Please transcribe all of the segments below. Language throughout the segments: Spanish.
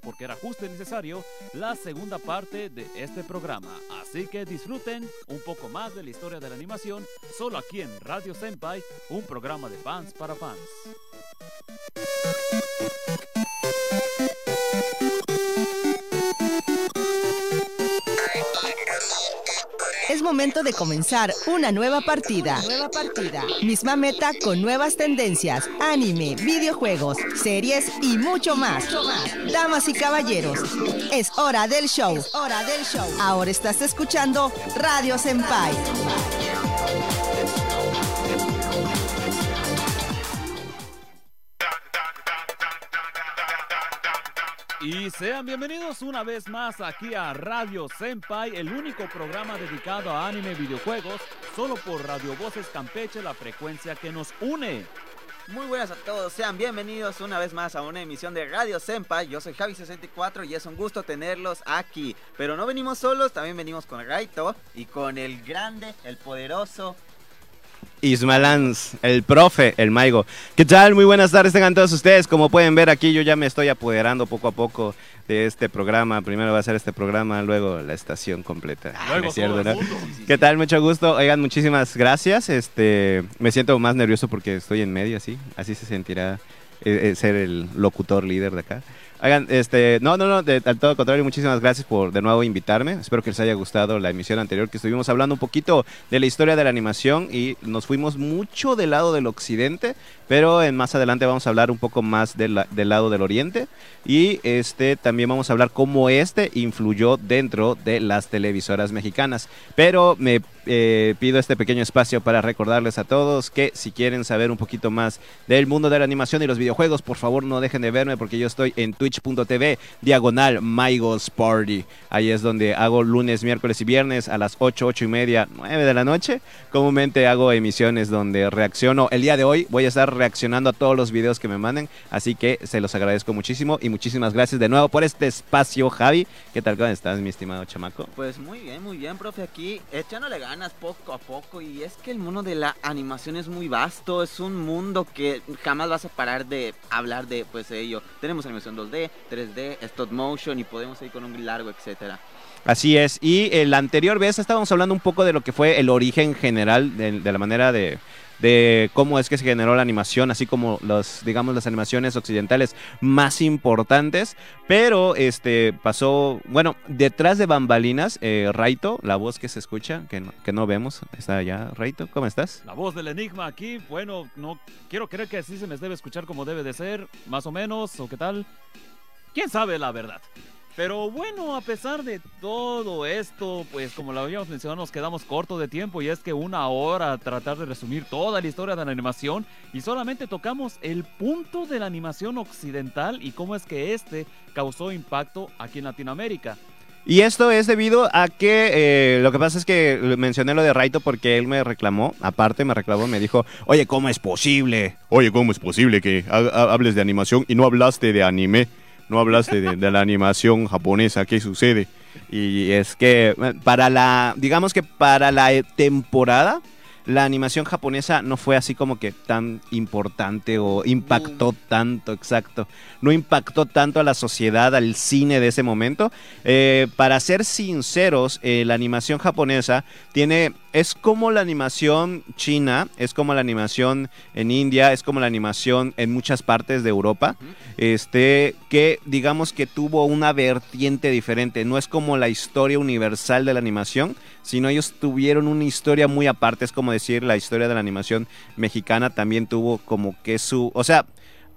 porque era justo y necesario la segunda parte de este programa. Así que disfruten un poco más de la historia de la animación solo aquí en Radio Senpai, un programa de fans para fans. Momento de comenzar una nueva partida. Nueva partida. Misma meta con nuevas tendencias, anime, videojuegos, series y mucho más. Damas y caballeros, es hora del show. hora del show. Ahora estás escuchando Radio Senpai. Y sean bienvenidos una vez más aquí a Radio Senpai, el único programa dedicado a anime y videojuegos, solo por Radio Voces Campeche, la frecuencia que nos une. Muy buenas a todos, sean bienvenidos una vez más a una emisión de Radio Senpai. Yo soy Javi64 y es un gusto tenerlos aquí. Pero no venimos solos, también venimos con Raito y con el grande, el poderoso, Ismalans, el profe, el Maigo. ¿Qué tal? Muy buenas tardes tengan todos ustedes. Como pueden ver aquí, yo ya me estoy apoderando poco a poco de este programa. Primero va a ser este programa, luego la estación completa. Luego ¿Es cierto, todo el no? mundo. ¿Qué tal? Mucho gusto. Oigan, muchísimas gracias. Este, me siento más nervioso porque estoy en medio, así. Así se sentirá eh, eh, ser el locutor líder de acá. Oigan, este, no, no, no, de, al todo contrario, muchísimas gracias por de nuevo invitarme. Espero que les haya gustado la emisión anterior que estuvimos hablando un poquito de la historia de la animación y nos fuimos mucho del lado del occidente, pero en más adelante vamos a hablar un poco más de la- del lado del oriente y este también vamos a hablar cómo este influyó dentro de las televisoras mexicanas. Pero me eh, pido este pequeño espacio para recordarles a todos que si quieren saber un poquito más del mundo de la animación y los videojuegos, por favor no dejen de verme porque yo estoy en twitch.tv diagonal Mygos Party. Ahí es donde hago lunes, miércoles y viernes a las 8, 8 y media, 9 de la noche. Comúnmente hago emisiones donde reacciono. El día de hoy voy a estar reaccionando a todos los videos que me manden, así que se los agradezco muchísimo y muchísimas gracias de nuevo por este espacio, Javi. ¿Qué tal? ¿Cómo estás, mi estimado chamaco? Pues muy bien, muy bien, profe, aquí echándole ganas poco a poco y es que el mundo de la animación es muy vasto, es un mundo que jamás vas a parar de hablar de pues ello. Tenemos animación 2D, 3D, stop motion y podemos ir con un largo, etcétera. Así es. Y eh, la anterior vez estábamos hablando un poco de lo que fue el origen general de, de la manera de, de cómo es que se generó la animación, así como los, digamos, las animaciones occidentales más importantes. Pero este pasó, bueno, detrás de bambalinas, eh, Raito, la voz que se escucha, que no, que no vemos, está allá. Raito, ¿cómo estás? La voz del enigma aquí, bueno, no quiero creer que así se me debe escuchar como debe de ser, más o menos, o qué tal. ¿Quién sabe la verdad? Pero bueno, a pesar de todo esto, pues como lo habíamos mencionado, nos quedamos cortos de tiempo y es que una hora tratar de resumir toda la historia de la animación y solamente tocamos el punto de la animación occidental y cómo es que este causó impacto aquí en Latinoamérica. Y esto es debido a que eh, lo que pasa es que mencioné lo de Raito porque él me reclamó, aparte me reclamó, me dijo, oye, ¿cómo es posible? Oye, ¿cómo es posible que ha- ha- hables de animación y no hablaste de anime? No hablaste de, de la animación japonesa, ¿qué sucede? Y es que eh, para la, digamos que para la eh, temporada, la animación japonesa no fue así como que tan importante o impactó tanto, exacto. No impactó tanto a la sociedad, al cine de ese momento. Eh, para ser sinceros, eh, la animación japonesa tiene. Es como la animación china, es como la animación en India, es como la animación en muchas partes de Europa. Este, que digamos que tuvo una vertiente diferente. No es como la historia universal de la animación, sino ellos tuvieron una historia muy aparte. Es como decir, la historia de la animación mexicana también tuvo como que su. O sea,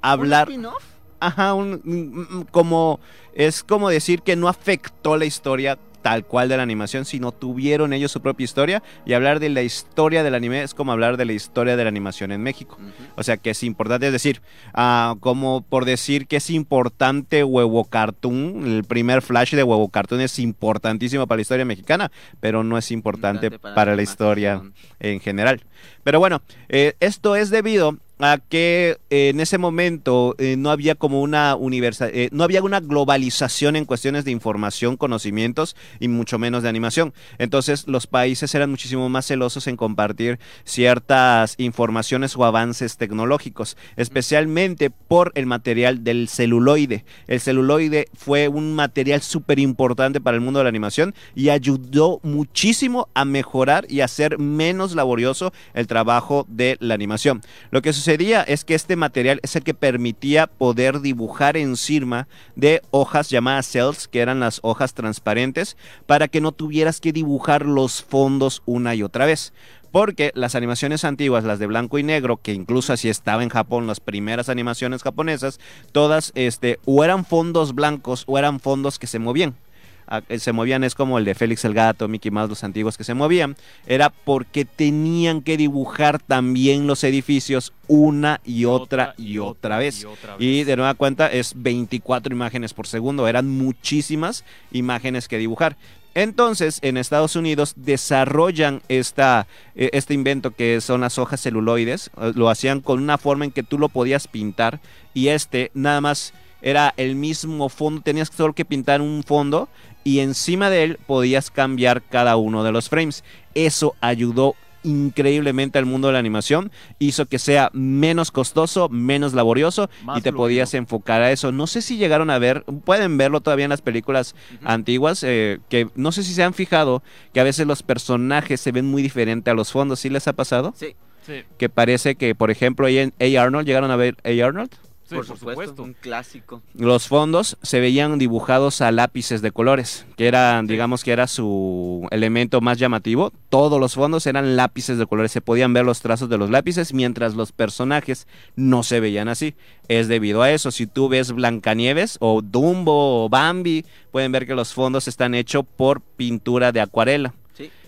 hablar. ¿Un spin-off? Ajá, un, como es como decir que no afectó la historia tal cual de la animación, sino tuvieron ellos su propia historia y hablar de la historia del anime es como hablar de la historia de la animación en México. O sea que es importante, es decir, ah, como por decir que es importante Huevo Cartoon, el primer flash de Huevo Cartoon es importantísimo para la historia mexicana, pero no es importante Importante para, la la historia en general. Pero bueno, eh, esto es debido a que eh, en ese momento eh, no había como una universal, eh, no había una globalización en cuestiones de información, conocimientos y mucho menos de animación. Entonces los países eran muchísimo más celosos en compartir ciertas informaciones o avances tecnológicos, especialmente por el material del celuloide. El celuloide fue un material súper importante para el mundo de la animación y ayudó muchísimo a mejorar y hacer menos laborioso el trabajo de la animación. Lo que sucedía es que este material es el que permitía poder dibujar encima de hojas llamadas cells, que eran las hojas transparentes, para que no tuvieras que dibujar los fondos una y otra vez. Porque las animaciones antiguas, las de blanco y negro, que incluso así estaba en Japón, las primeras animaciones japonesas, todas este, o eran fondos blancos o eran fondos que se movían se movían es como el de Félix el Gato, Mickey Mouse, los antiguos que se movían, era porque tenían que dibujar también los edificios una y otra y otra vez. Y, de nueva cuenta es 24 imágenes por segundo, eran muchísimas imágenes que dibujar. Entonces, en Estados Unidos desarrollan esta, e, este invento que son las hojas celuloides. Lo hacían con una forma en que tú lo podías pintar y este nada más era el mismo fondo, tenías solo que pintar un fondo y encima de él podías cambiar cada uno de los frames. Eso ayudó increíblemente al mundo de la animación, hizo que sea menos costoso, menos laborioso y te podías enfocar a eso. No sé si llegaron a ver, pueden verlo todavía en las películas antiguas, eh, que no sé si se han fijado que a veces los personajes se ven muy diferentes a los fondos. ¿Sí les ha pasado? Sí. Sí. Que parece que, por ejemplo, ahí en A. Arnold, ¿llegaron a ver A. Arnold? Sí, por, supuesto, un clásico. Los fondos se veían dibujados a lápices de colores, que era, digamos que era su elemento más llamativo. Todos los fondos eran lápices de colores, se podían ver los trazos de los lápices, mientras los personajes no se veían así. Es debido a eso. Si tú ves Blancanieves o Dumbo o Bambi, pueden ver que los fondos están hechos por pintura de acuarela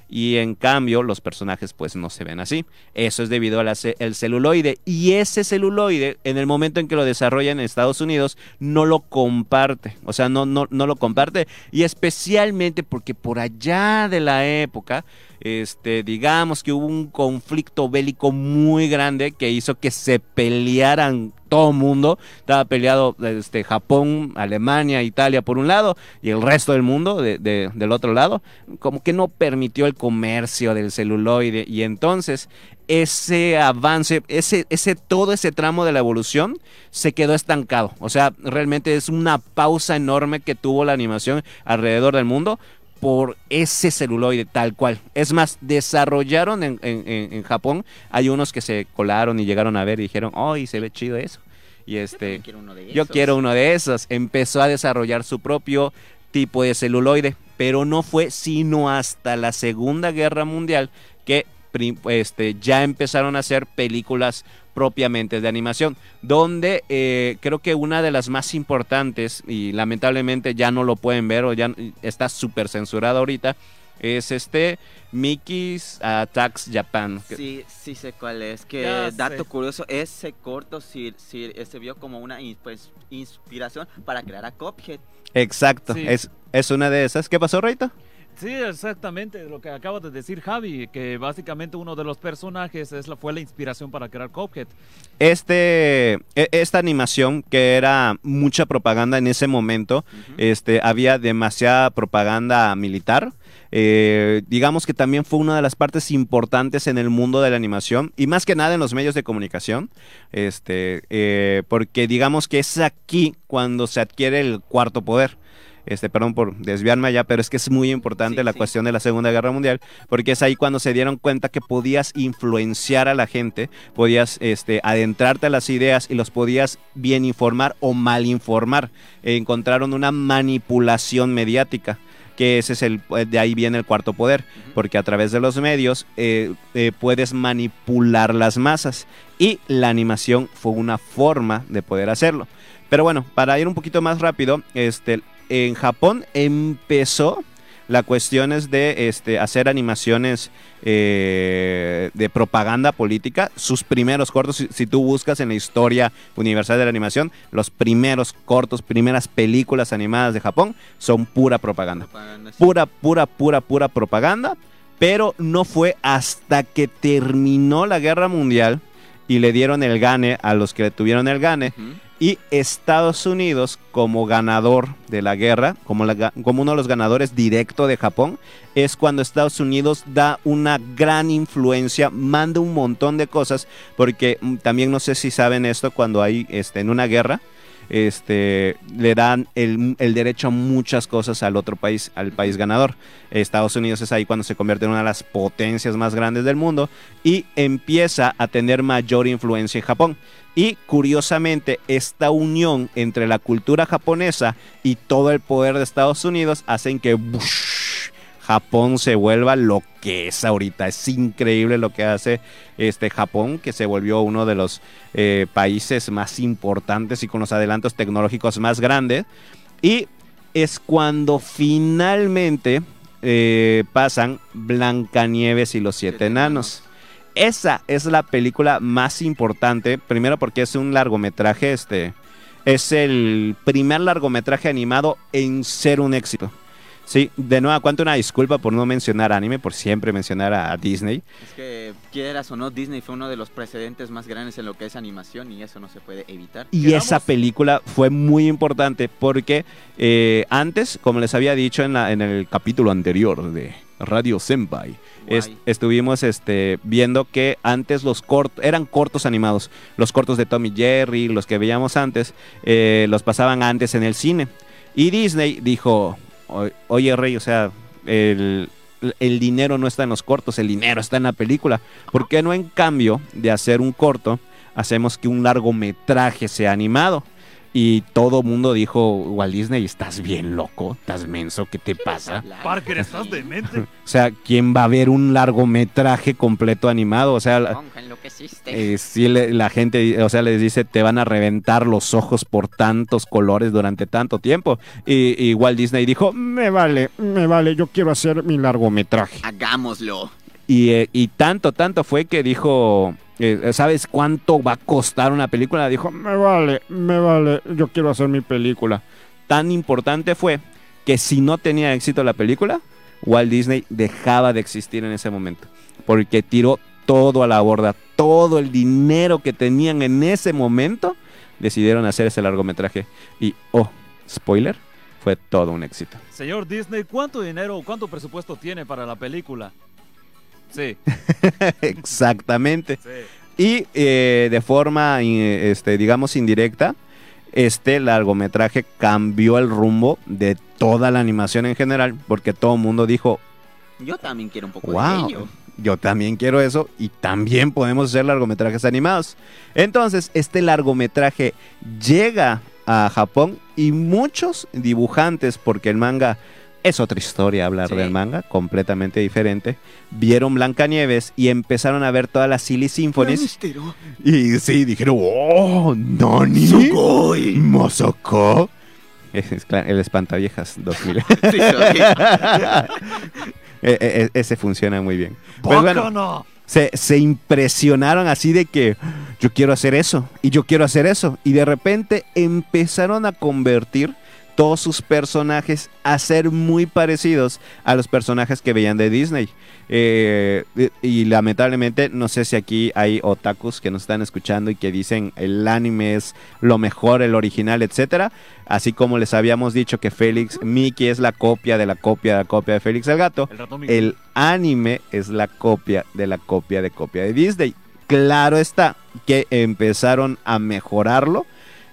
y en cambio los personajes pues no se ven así. Eso es debido al celuloide. Y ese celuloide en el momento en que lo desarrollan en Estados Unidos no lo comparte, o sea, no, no, no lo comparte. Y especialmente porque por allá de la época este, digamos que hubo un conflicto bélico muy grande que hizo que se pelearan todo el mundo. Estaba peleado este, Japón, Alemania, Italia por un lado y el resto del mundo del otro lado. Como que no permitió el comercio del celuloide y entonces ese avance, ese, ese, todo ese tramo de la evolución se quedó estancado. O sea, realmente es una pausa enorme que tuvo la animación alrededor del mundo por ese celuloide tal cual. Es más, desarrollaron en, en, Japón, hay unos que se colaron y llegaron a ver y dijeron, ¡ay, se ve chido eso! Y este, yo quiero uno de esos. Empezó a desarrollar su propio tipo de celuloide, pero no fue sino hasta la Segunda Guerra Mundial que este, ya empezaron a hacer películas propiamente de animación, donde eh, creo que una de las más importantes, y lamentablemente ya no lo pueden ver o ya está súper censurado ahorita, es este Mickey's Attacks Japan. Sí, sí sé cuál es. Que dato curioso, ese corto sí, sí, se vio como una pues, inspiración para crear a Cuphead. Exacto, es, es una de esas. ¿Qué pasó, Reito? Sí, exactamente lo que acaba de decir Javi, que básicamente uno de los personajes es la, fue la inspiración para crear Cuphead. Este, e, esta animación que era mucha propaganda en ese momento, este, había demasiada propaganda militar. Eh, digamos que también fue una de las partes importantes en el mundo de la animación y más que nada en los medios de comunicación, este, eh, porque digamos que es aquí cuando se adquiere el cuarto poder este, perdón por desviarme allá, pero es que es muy importante la cuestión de la Segunda Guerra Mundial, porque es ahí cuando se dieron cuenta que podías influenciar a la gente, podías este, adentrarte a las ideas y los podías bien informar o mal informar. encontraron una manipulación mediática que ese es el, de ahí viene el cuarto poder, porque a través de los medios eh, eh, puedes manipular las masas y la animación fue una forma de poder hacerlo. Pero bueno, para ir un poquito más rápido, este, en Japón empezó la cuestión es de este, hacer animaciones eh, de propaganda política. Sus primeros cortos, si, tú buscas en la historia universal de la animación, los primeros cortos, primeras películas animadas de Japón son pura propaganda. Pura, pura, pura, pura propaganda. Pero no fue hasta que terminó la guerra mundial y le dieron el gane a los que le tuvieron el gane. Y Estados Unidos, como ganador de la guerra, como, uno de los ganadores directo de Japón, es cuando Estados Unidos da una gran influencia, manda un montón de cosas, porque mm, también no sé si saben esto, cuando hay este, en una guerra, este, le dan el derecho a muchas cosas al otro país, al país ganador. Estados Unidos es ahí cuando se convierte en una de las potencias más grandes del mundo y empieza a tener mayor influencia en Japón. Y curiosamente, esta unión entre la cultura japonesa y todo el poder de Estados Unidos hacen que ¡bush! Japón se vuelva lo que es ahorita. Es increíble lo que hace este Japón, que se volvió uno de los eh, países más importantes y con los adelantos tecnológicos más grandes. Y es cuando finalmente eh, pasan Blancanieves y los siete Siete enanos. Esa es la película más importante, primero porque es un largometraje, este, es el primer largometraje animado en ser un éxito. Sí, de nuevo, cuento una disculpa por no mencionar anime, por siempre mencionar a, a Disney. Es que quieras o no, Disney fue uno de los precedentes más grandes en lo que es animación y eso no se puede evitar. Y Quedamos- esa película fue muy importante porque eh, antes, como les había dicho en, la- en el capítulo anterior de Radio Senpai, estuvimos este, viendo que antes los cortos, eran cortos animados, los cortos de Tommy Jerry, los que veíamos antes, eh, los pasaban antes en el cine. Y Disney dijo, "O- oye Rey, o sea, el, el dinero no está en los cortos, el dinero está en la película. ¿Por qué no en cambio de hacer un corto, hacemos que un largometraje sea animado? Y todo mundo dijo, Walt Disney, estás bien loco, estás menso, ¿qué te pasa? Parker, ¿estás demente? O sea, ¿quién va a ver un largometraje completo animado? O sea, la, enloqueciste. eh, sí le- la gente, o sea, les dice, te van a reventar los ojos por tantos colores durante tanto tiempo. Y, y Walt Disney dijo, me vale, me vale, yo quiero hacer mi largometraje. Hagámoslo. Y, eh, y tanto, tanto fue que dijo, eh, ¿sabes cuánto va a costar una película? Dijo, me vale, me vale, yo quiero hacer mi película. Tan importante fue que si no tenía éxito la película, Walt Disney dejaba de existir en ese momento. Porque tiró todo a la borda, todo el dinero que tenían en ese momento, decidieron hacer ese largometraje. Y, oh, spoiler, fue todo un éxito. Señor Disney, ¿cuánto dinero, cuánto presupuesto tiene para la película? Sí, Exactamente. sí. Y eh, de forma, eh, este, digamos, indirecta, este largometraje cambió el rumbo de toda la animación en general, porque todo el mundo dijo, Yo también quiero un poco wow, de ello. yo también quiero eso y también podemos hacer largometrajes animados. Entonces, este largometraje llega a Japón y muchos dibujantes, porque el manga es otra historia hablar Sí. del manga, completamente diferente, vieron Blancanieves y empezaron a ver todas las Silly Symphonies. Y sí, dijeron, ¡Oh! ¡Nani! Sugoi. ¿Masako? Es, el espantaviejas 2000. Sí, soy. E- e- ese funciona muy bien. Pues bueno, ¡Bácano! se, se impresionaron así de que yo quiero hacer eso y yo quiero hacer eso. Y de repente empezaron a convertir todos sus personajes a ser muy parecidos a los personajes que veían de Disney. Eh, y, lamentablemente, no sé si aquí hay otakus que nos están escuchando y que dicen el anime es lo mejor, el original, etcétera. Así como les habíamos dicho que Félix, Mickey es la copia de la copia de la copia de Félix el gato. El. El anime es la copia de la copia de copia de Disney. Claro está que empezaron a mejorarlo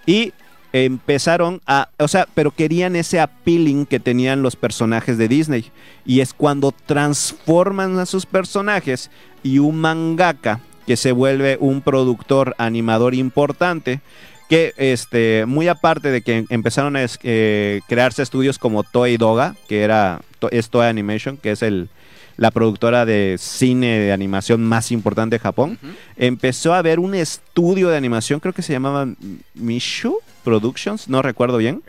y empezaron a, o sea, pero querían ese appealing que tenían los personajes de Disney. Y es cuando transforman a sus personajes y un mangaka que se vuelve un productor animador importante que este muy aparte de que empezaron a eh, crearse estudios como Toei Doga que era es Toei Animation que es el la productora de cine de animación más importante de Japón empezó a haber un estudio de animación creo que se llamaba Mishu Productions no recuerdo bien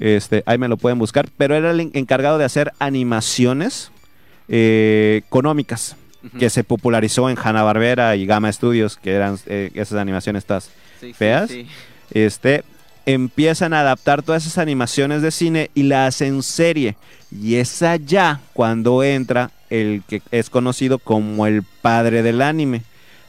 este, ahí me lo pueden buscar, pero era el en- encargado de hacer animaciones eh, económicas, que se popularizó en Hanna-Barbera y Gamma Studios, que eran eh, esas animaciones estas, Sí, feas. sí. este, empiezan a adaptar todas esas animaciones de cine y la hacen serie. Y es allá cuando entra el que es conocido como el padre del anime,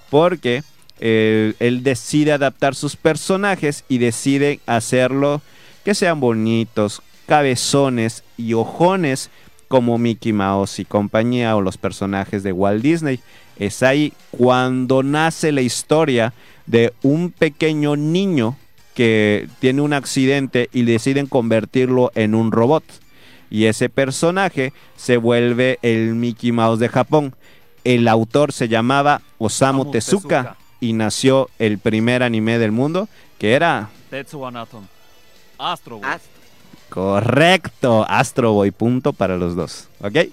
porque eh, él decide adaptar sus personajes y decide hacerlo que sean bonitos, cabezones y ojones como Mickey Mouse y compañía o los personajes de Walt Disney. Es ahí cuando nace la historia de un pequeño niño que tiene un accidente y deciden convertirlo en un robot. Y ese personaje se vuelve el Mickey Mouse de Japón. El autor se llamaba Osamu Osamu Tezuka, Tezuka. y nació el primer anime del mundo que era Tetsuo. Astro Boy. Ast- Correcto, Astro Boy, punto para los dos, ¿ok?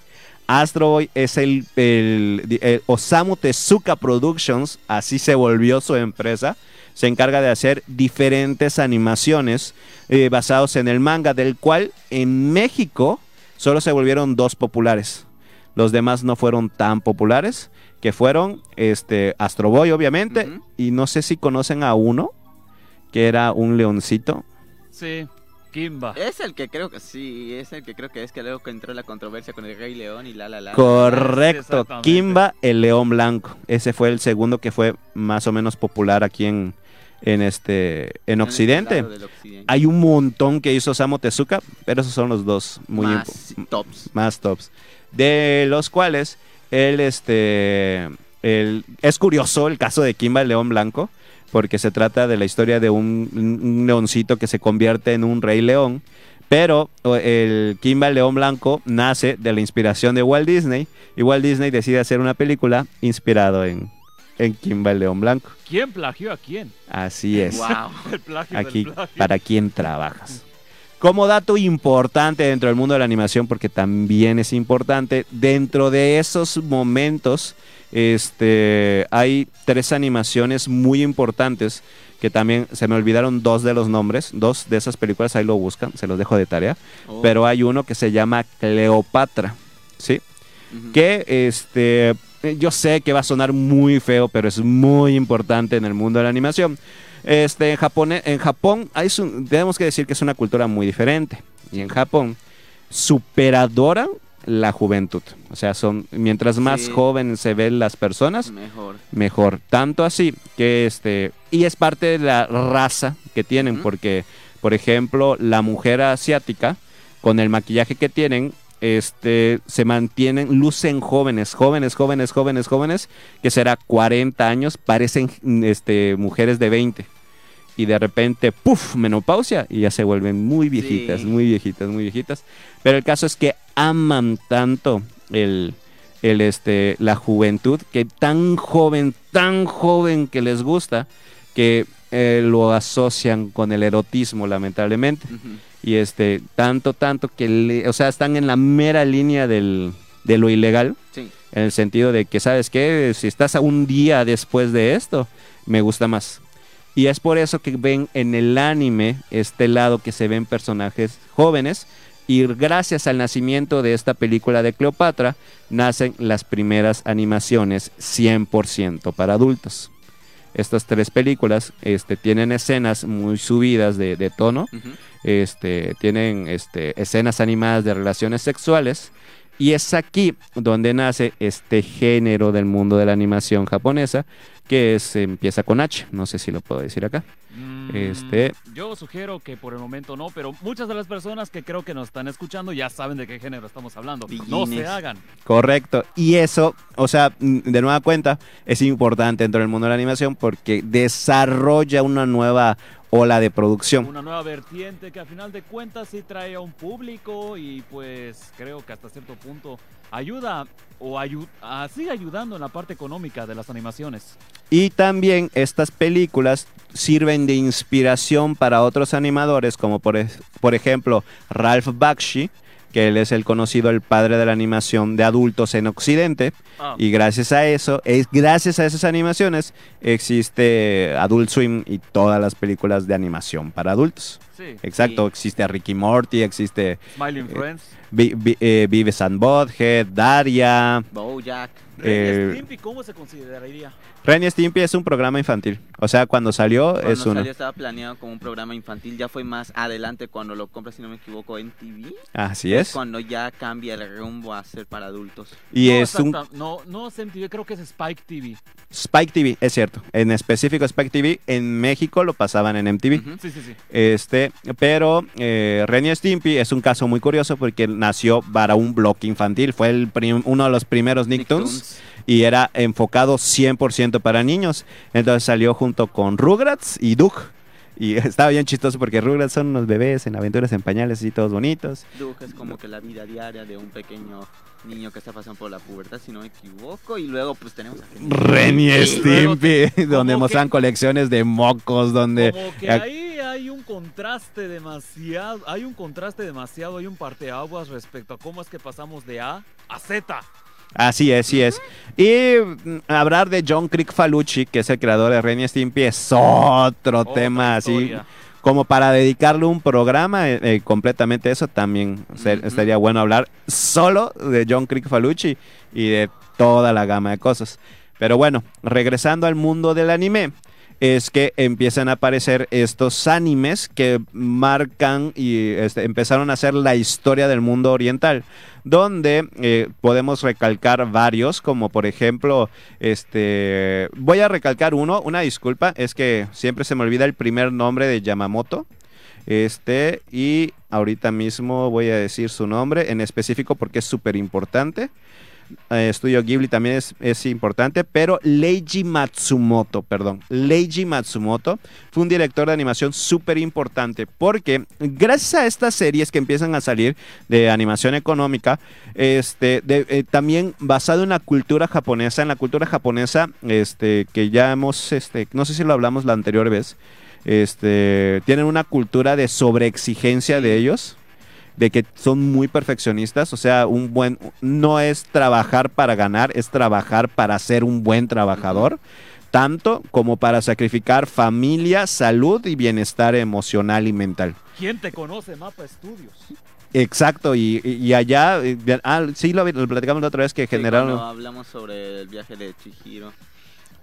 Astro Boy es el, el- el Osamu Tezuka Productions, así se volvió su empresa. Se encarga de hacer diferentes animaciones eh, basados en el manga, del cual en México solo se volvieron dos populares. Los demás no fueron tan populares, que fueron este Astro Boy, obviamente, y no sé si conocen a uno, que era un leoncito. Sí. Kimba. Es el que creo que sí, es el que creo que es que luego que entró la controversia con el Rey León y la la la. Correcto, exactamente. Kimba el león blanco. Ese fue el segundo que fue más o menos popular aquí en, en este en En Occidente. Hay un montón que hizo Samu Tezuka, pero esos son los dos muy Más tops. más tops. De los cuales él este el- es curioso el caso de Kimba el león blanco porque se trata de la historia de un, un leoncito que se convierte en un rey león. Pero el Kimba el León Blanco nace de la inspiración de Walt Disney y Walt Disney decide hacer una película inspirado en, en Kimba el León Blanco. ¿Quién plagió a quién? Así es. Wow. El plagio Aquí, del plagio. ¿para quién trabajas? Como dato importante dentro del mundo de la animación, porque también es importante, dentro de esos momentos este, hay tres animaciones muy importantes que también se me olvidaron dos de los nombres, dos de esas películas, ahí lo buscan, se los dejo de tarea, Oh. pero hay uno que se llama Cleopatra, ¿sí? Que este yo sé que va a sonar muy feo, pero es muy importante en el mundo de la animación. Este en Japón en Japón hay su- tenemos que decir que es una cultura muy diferente y en Japón superadoran la juventud. O sea, son mientras más Sí. joven se ven las personas, Mejor. mejor. Tanto así que este y es parte de la raza que tienen porque por ejemplo, la mujer asiática con el maquillaje que tienen este se mantienen lucen jóvenes, jóvenes, jóvenes, jóvenes, jóvenes, que será 40 años, parecen este mujeres de 20. Y de repente, ¡puf! menopausia y ya se vuelven muy viejitas, Sí. muy viejitas, muy viejitas. Pero el caso es que aman tanto el, el este la juventud que tan joven, tan joven que les gusta que eh, lo asocian con el erotismo lamentablemente y este tanto tanto que le- o sea están en la mera línea del, de lo ilegal Sí. en el sentido de que sabes qué si estás a un día después de esto me gusta más y es por eso que ven en el anime este lado que se ven personajes jóvenes. Y gracias al nacimiento de esta película de Cleopatra nacen las primeras animaciones 100% para adultos. Estas tres películas este, tienen escenas muy subidas de, de tono, este, tienen este, escenas animadas de relaciones sexuales y es aquí donde nace este género del mundo de la animación japonesa que es, empieza con H, no sé si lo puedo decir acá. Mm, Este- Yo sugiero que por el momento no, pero muchas de las personas que creo que nos están escuchando ya saben de qué género estamos hablando. No se hagan. Correcto. Y eso, o sea, mm, de nueva cuenta, es importante dentro del mundo de la animación porque desarrolla una nueva ola de producción. Una nueva vertiente que a final de cuentas sí trae a un público y pues creo que hasta cierto punto ayuda o ayu- ah, sigue ayudando en la parte económica de las animaciones. Y también estas películas sirven de inspiración para otros animadores, como por, por ejemplo Ralph Bakshi, que él es el conocido el padre de la animación de adultos en Occidente. Ah, Y gracias a eso, es gracias a esas animaciones, existe Adult Swim y todas las películas de animación para adultos. sí. Exacto, existe Ricky Morty, existe Smiling Friends. Vi- Vi- eh, Vives and Butthead, Daria, Bojack. Eh, Stimpy, ¿cómo se consideraría? Ren y Stimpy es un programa infantil. O sea, cuando salió Cuando es uno. salió estaba planeado como un programa infantil, ya fue más adelante cuando lo compras, si no me equivoco, en TV. Así es. Cuando ya cambia el rumbo a ser para adultos. Y no, es un No, no es MTV, creo que es Spike TV. Spike TV, es cierto. En específico Spike TV, en México lo pasaban en MTV. Sí, sí, sí. Este, pero eh, Ren y Stimpy es un caso muy curioso porque nació para un bloque infantil. Fue el uno de los primeros Nicktoons Nicktoons. y era enfocado 100% para niños. Entonces salió junto con Rugrats y Doug. Y estaba bien chistoso porque Rugrats son unos bebés en aventuras en pañales y todos bonitos. Doug es como que la vida diaria de un pequeño niño que está pasando por la pubertad, si no me equivoco. Y luego pues tenemos a Ren y Stimpy, donde muestran que- colecciones de mocos, donde... Como que ahí hay un contraste demasiado, hay un contraste demasiado, hay un parteaguas respecto a cómo es que pasamos de A a Z. Así es, sí es. Y mm, hablar de John Crick Falucci, que es el creador de Ren y Stimpy, es otro Otra tema así. historia. Como para dedicarle un programa eh, eh, completamente eso, también ser- estaría bueno hablar solo de John Crick Falucci y de toda la gama de cosas. Pero bueno, regresando al mundo del anime, es que empiezan a aparecer estos animes que marcan y este, empezaron a hacer la historia del mundo oriental, donde eh, podemos recalcar varios, como por ejemplo, este, voy a recalcar uno, una disculpa, es que siempre se me olvida el primer nombre de Yamamoto. Este, y ahorita mismo voy a decir su nombre en específico porque es súper importante. Eh, Estudio Ghibli también es, importante, pero Leiji Matsumoto, perdón, Leiji Matsumoto fue un director de animación súper importante porque gracias a estas series que empiezan a salir de animación económica, este, eh, también basado en la cultura japonesa, en la cultura japonesa, este, que ya hemos, este, no sé si lo hablamos la anterior vez, este, tienen una cultura de sobreexigencia de ellos de que son muy perfeccionistas, o sea, un buen no es trabajar para ganar, es trabajar para ser un buen trabajador, tanto como para sacrificar familia, salud y bienestar emocional y mental. ¿Quién te conoce, Mapa Estudios? Exacto, y, y- allá, eh, ah, sí lo, lo platicamos la otra vez que Sí, generaron, hablamos sobre el viaje de Chihiro.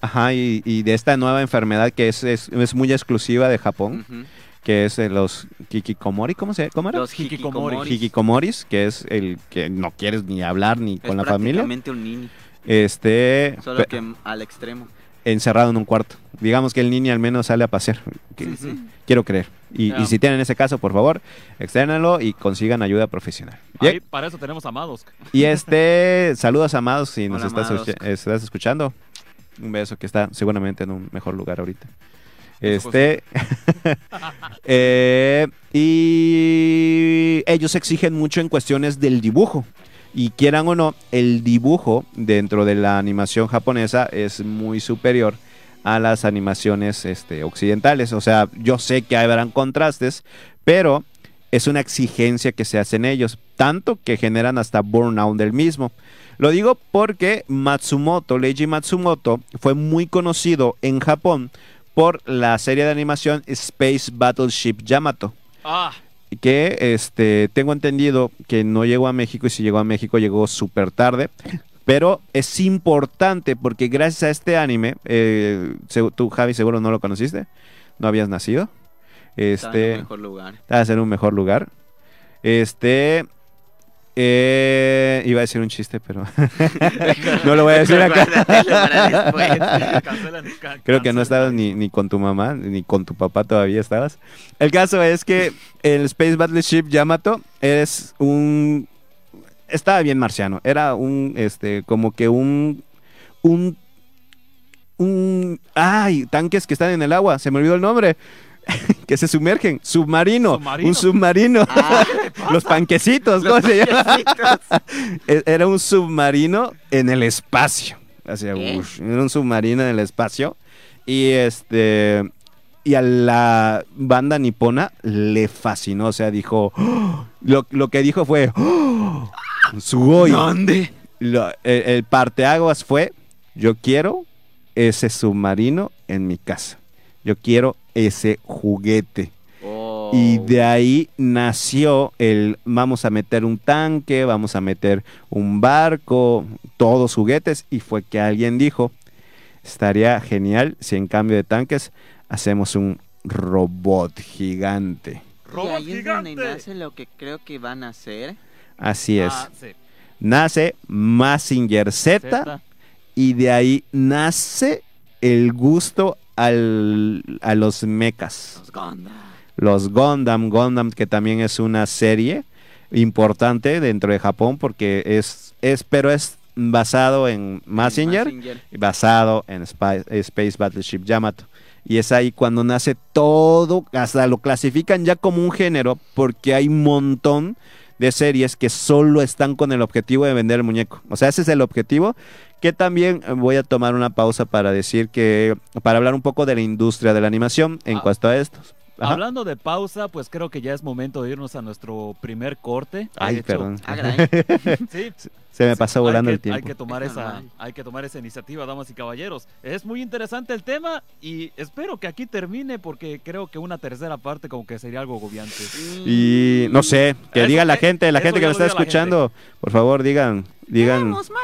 ajá, y, y de esta nueva enfermedad que es, es, es muy exclusiva de Japón, Ujú. Que es de los kikikomori, ¿cómo se cómo era? Los Hikikomori. hikikomoris. Hikikomoris, que es el que no quieres ni hablar ni Es con la familia. prácticamente un nini, Este, solo que al extremo. encerrado en un cuarto. Digamos que el niño al menos sale a pasear. Que- Sí, sí. Quiero creer. Y, si tienen ese caso, por favor, externalo y consigan ayuda profesional. Ahí, para eso tenemos amados. Y este, saludos amados si nos estás escuchando. Un beso que está seguramente en un mejor lugar ahorita. Este, eh, y ellos exigen mucho en cuestiones del dibujo. Y quieran o no, el dibujo dentro de la animación japonesa es muy superior a las animaciones este, occidentales. O sea, yo sé que habrán contrastes, pero es una exigencia que se hace en ellos, tanto que generan hasta burnout del mismo. Lo digo porque Matsumoto, Leiji Matsumoto, fue muy conocido en Japón por la serie de animación Space Battleship Yamato Ah, que este tengo entendido que no llegó a México y si llegó a México llegó súper tarde. Pero es importante porque gracias a este anime, eh, tú Javi seguro no lo conociste, no habías nacido. Está en Este, un mejor lugar. en un mejor lugar. Este, eh, iba a decir un chiste, pero no lo voy a decir acá. Creo que no estabas ni, ni con tu mamá, ni con tu papá todavía estabas. El caso es que el Space Battleship Yamato es un... Estaba bien marciano. Era un, este, como que un... Un... Un... ¡Ay! Tanques que están en el agua. Se me olvidó el nombre. que se sumergen. Submarino. Submarino. Un submarino. Ah, Los panquecitos. ¿Cómo los se llama? payasitos. E- Era un submarino en el espacio. Ush, era un submarino en el espacio. Y este. Y a la banda nipona le fascinó. O sea, dijo. "Oh". Lo, lo que dijo fue. "Oh, Sugoi. ¿Dónde? Lo- el, el parteaguas fue. Yo quiero ese submarino en mi casa. Yo quiero ese juguete. Oh, Y de ahí nació el vamos a meter un tanque, vamos a meter un barco, todos juguetes. Y fue que alguien dijo, estaría genial si en cambio de tanques hacemos un robot gigante. Y ¡Robot ahí es donde nace lo que creo que van a hacer. Así es. Ah, sí. Nace Massinger Z Zeta. y de ahí nace el gusto al- a los mechas. Los Gundam. Los Gundam, Gundam que también es una serie importante dentro de Japón porque es, es pero es basado en Massinger, basado en Spy- Space Battleship Yamato. Y es ahí cuando nace todo, hasta lo clasifican ya como un género porque hay un montón de series que solo están con el objetivo de vender el muñeco. O sea, ese es el objetivo. Que también eh, voy a tomar una pausa para decir que, para hablar un poco de la industria de la animación en Ah. cuanto a estos. Ajá. Hablando de pausa, pues creo que ya es momento de irnos a nuestro primer corte. Ay, hecho, perdón. Ah. Sí, Se me pasó volando el tiempo. Hay que tomar Es esa, hay que tomar esa iniciativa, damas y caballeros. Es muy interesante el tema y espero que aquí termine porque creo que una tercera parte como que sería algo agobiante. Y no sé, que Eso- diga la gente, la gente que nos está escuchando, por favor, digan, digan, Queremos más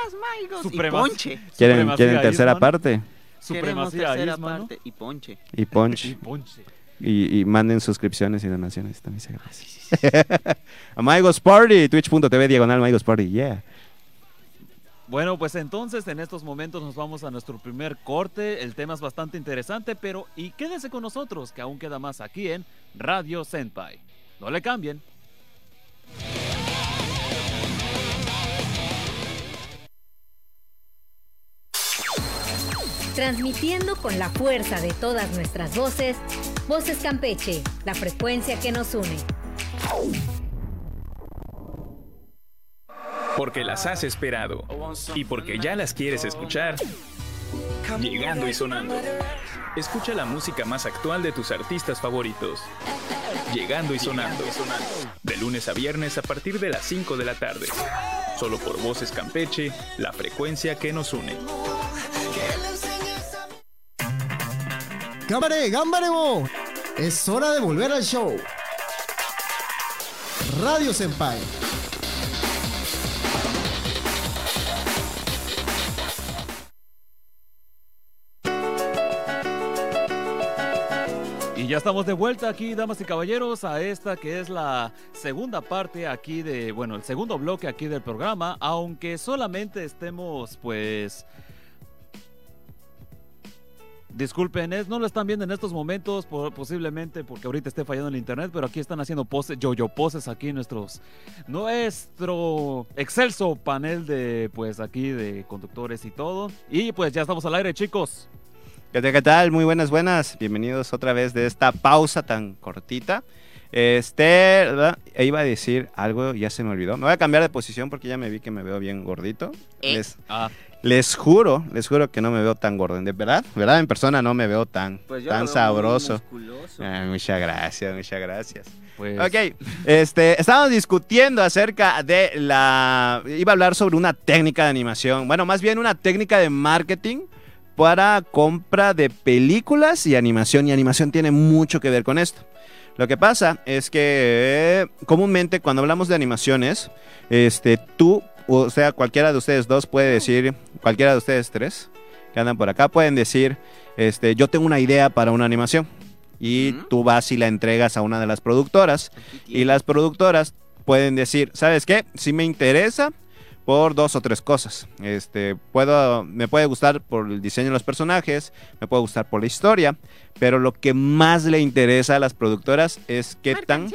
y ponche. quieren, quieren tercera Isman. parte Queremos Supremacía tercera parte y ponche. y Y punch ponche. Y, y manden suscripciones y donaciones también se agradece. Amigos Party, twitch.tv diagonal Amigos Party, yeah. Bueno, pues entonces en estos momentos nos vamos a nuestro primer corte. El tema es bastante interesante, pero y quédense con nosotros que aún queda más aquí en Radio Senpai. No le cambien. Transmitiendo con la fuerza de todas nuestras voces, Voces Campeche, la frecuencia que nos une. Porque las has esperado y porque ya las quieres escuchar. Llegando y sonando. Escucha la música más actual de tus artistas favoritos. Llegando y sonando. De lunes a viernes a partir de las 5 de la tarde. Solo por Voces Campeche, la frecuencia que nos une. ¡Cámare, gámbaremo! Es hora de volver al show. Radio Senpai. Y ya estamos de vuelta aquí, damas y caballeros, a esta que es la segunda parte aquí de, bueno, el segundo bloque aquí del programa, aunque solamente estemos, pues... Disculpen, es- no lo están viendo en estos momentos, por- posiblemente porque ahorita esté fallando el internet, pero aquí están haciendo poses, yo-yo poses aquí nuestros, nuestro excelso panel de, pues aquí de conductores y todo. Y pues ya estamos al aire, chicos. ¿Qué tal, qué tal? Muy buenas, buenas. Bienvenidos otra vez de esta pausa tan cortita. Este, ¿verdad? Iba a decir algo, ya se me olvidó. Me voy a cambiar de posición porque ya me vi que me veo bien gordito. Eh. Les, Ah, les juro, les juro que no me veo tan gordo. De verdad, verdad, en persona no me veo tan, Pues yo tan lo veo muy sabroso. Ay, muchas gracias, muchas gracias. pues... Ok, este, estábamos discutiendo acerca de la... Iba a hablar sobre una técnica de animación, bueno, más bien una técnica de marketing para compra de películas y animación, y animación tiene mucho que ver con esto. Lo que pasa es que eh, comúnmente cuando hablamos de animaciones, este, tú, o sea, cualquiera de ustedes dos puede decir, cualquiera de ustedes tres que andan por acá, pueden decir, este, yo tengo una idea para una animación. Y tú vas y la entregas a una de las productoras. Y las productoras pueden decir, ¿sabes qué? Si me interesa por dos o tres cosas. Este, puedo, me puede gustar por el diseño de los personajes, me puede gustar por la historia, pero lo que más le interesa a las productoras es qué tan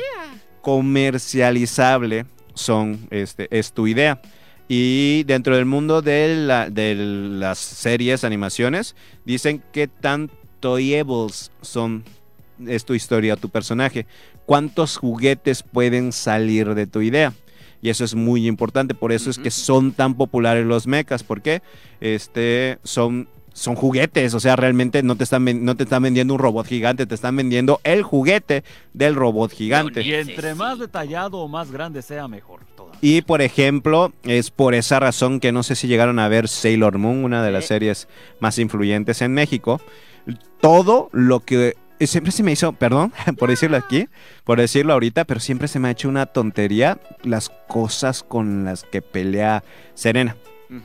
comercializable son, este, es tu idea. Y dentro del mundo de, la- de las series, animaciones, dicen qué tan toyables son es tu historia tu personaje. ¿Cuántos juguetes pueden salir de tu idea? Y eso es muy importante, por eso es que son tan populares los mechas, porque este, son, son juguetes, o sea, realmente no te, están, no te están vendiendo un robot gigante, te están vendiendo el juguete del robot gigante. Y entre más detallado o más grande sea, mejor. todavía. Y por ejemplo, es por esa razón que no sé si llegaron a ver Sailor Moon, una de las series más influyentes en México. Todo lo que y siempre se me hizo, perdón por decirlo aquí, por decirlo ahorita, pero siempre se me ha hecho una tontería las cosas con las que pelea Serena.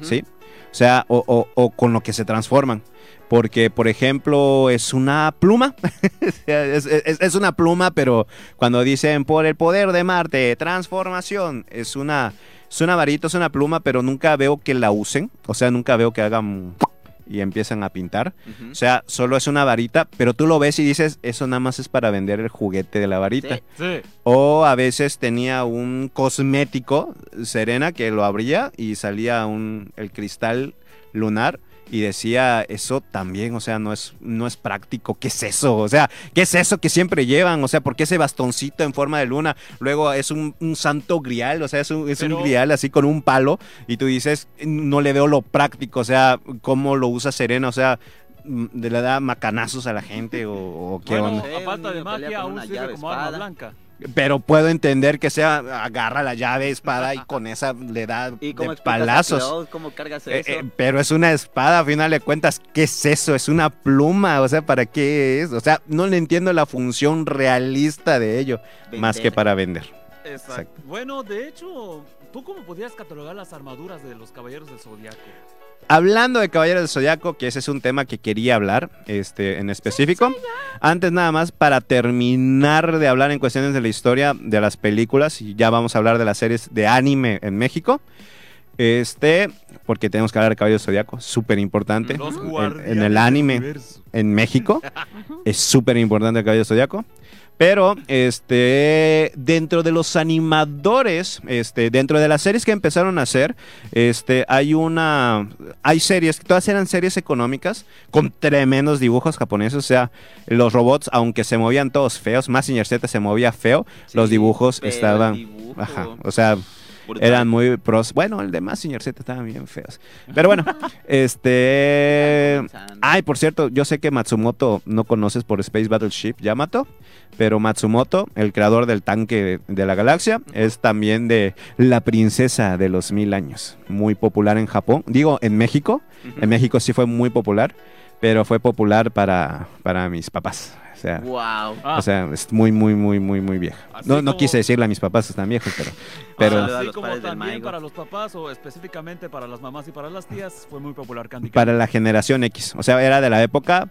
¿sí? O sea, o, o- o con lo que se transforman. Porque, por ejemplo, es una pluma. Es- es una pluma, pero cuando dicen por el poder de Marte, transformación, es una, es una varita, es una pluma, pero nunca veo que la usen. O sea, nunca veo que hagan y empiezan a pintar. O sea, solo es una varita, pero tú lo ves y dices, eso nada más es para vender el juguete de la varita. Sí. Sí. O a veces tenía un cosmético, Serena, que lo abría y salía un, el cristal lunar. Y decía, eso también, o sea, no es, no es práctico. ¿Qué es eso? O sea, ¿qué es eso que siempre llevan? O sea, ¿por qué ese bastoncito en forma de luna? Luego es un, un santo grial, o sea, es, un, es un grial así con un palo. Y tú dices, no le veo lo práctico, o sea, ¿cómo lo usa Serena? O sea, mm, ¿le da macanazos a la gente o, o qué Bueno, onda? Sí, a un falta de niño pelea magia, con aún sirve como arma blanca. Pero puedo entender que sea, agarra la llave, espada y con esa le da ¿Y cómo de explicas a palazos. Cloud? ¿Cómo cargas Eh, eso? eh, pero es una espada, a final de cuentas, ¿qué es eso? Es una pluma, o sea, ¿para qué es? O sea, no le entiendo la función realista de ello, más que para vender. Exacto. Bueno, de hecho, ¿tú cómo podrías catalogar las armaduras de los caballeros del zodiaco? Hablando de Caballeros del Zodiaco, que ese es un tema que quería hablar este, en específico. Antes nada más, para terminar de hablar en cuestiones de la historia de las películas, y ya vamos a hablar de las series de anime en México. Este, porque tenemos que hablar de Caballeros del Zodiaco, súper importante. En- en, el anime en México. es súper importante el Caballero Zodiaco. Pero, este, dentro de los animadores, este, dentro de las series que empezaron a hacer, este, hay una, hay series, todas eran series económicas, con tremendos dibujos japoneses, o sea, los robots, aunque se movían todos feos, Mazinger Z se movía feo, los dibujos estaban, dibujo, ajá, o sea, brutal. eran muy pros. Bueno, el de Mazinger Z estaban bien feos. Pero bueno, este. Ay, por cierto, yo sé que Matsumoto no conoces por Space Battleship Yamato, pero Matsumoto, el creador del tanque de la galaxia, es también de La Princesa de los Mil Años. Muy popular en Japón. Digo, en México. En México sí fue muy popular, pero fue popular para, para mis papás. O sea, Wow. Ah, o sea, es muy, muy, muy, muy, muy vieja. Así No, no como- quise decirle a mis papás, están viejos, pero... pero Saluda a así como también para los papás o específicamente para las mamás y para las tías fue muy popular Candy para Candy. la generación X. O sea, era de la época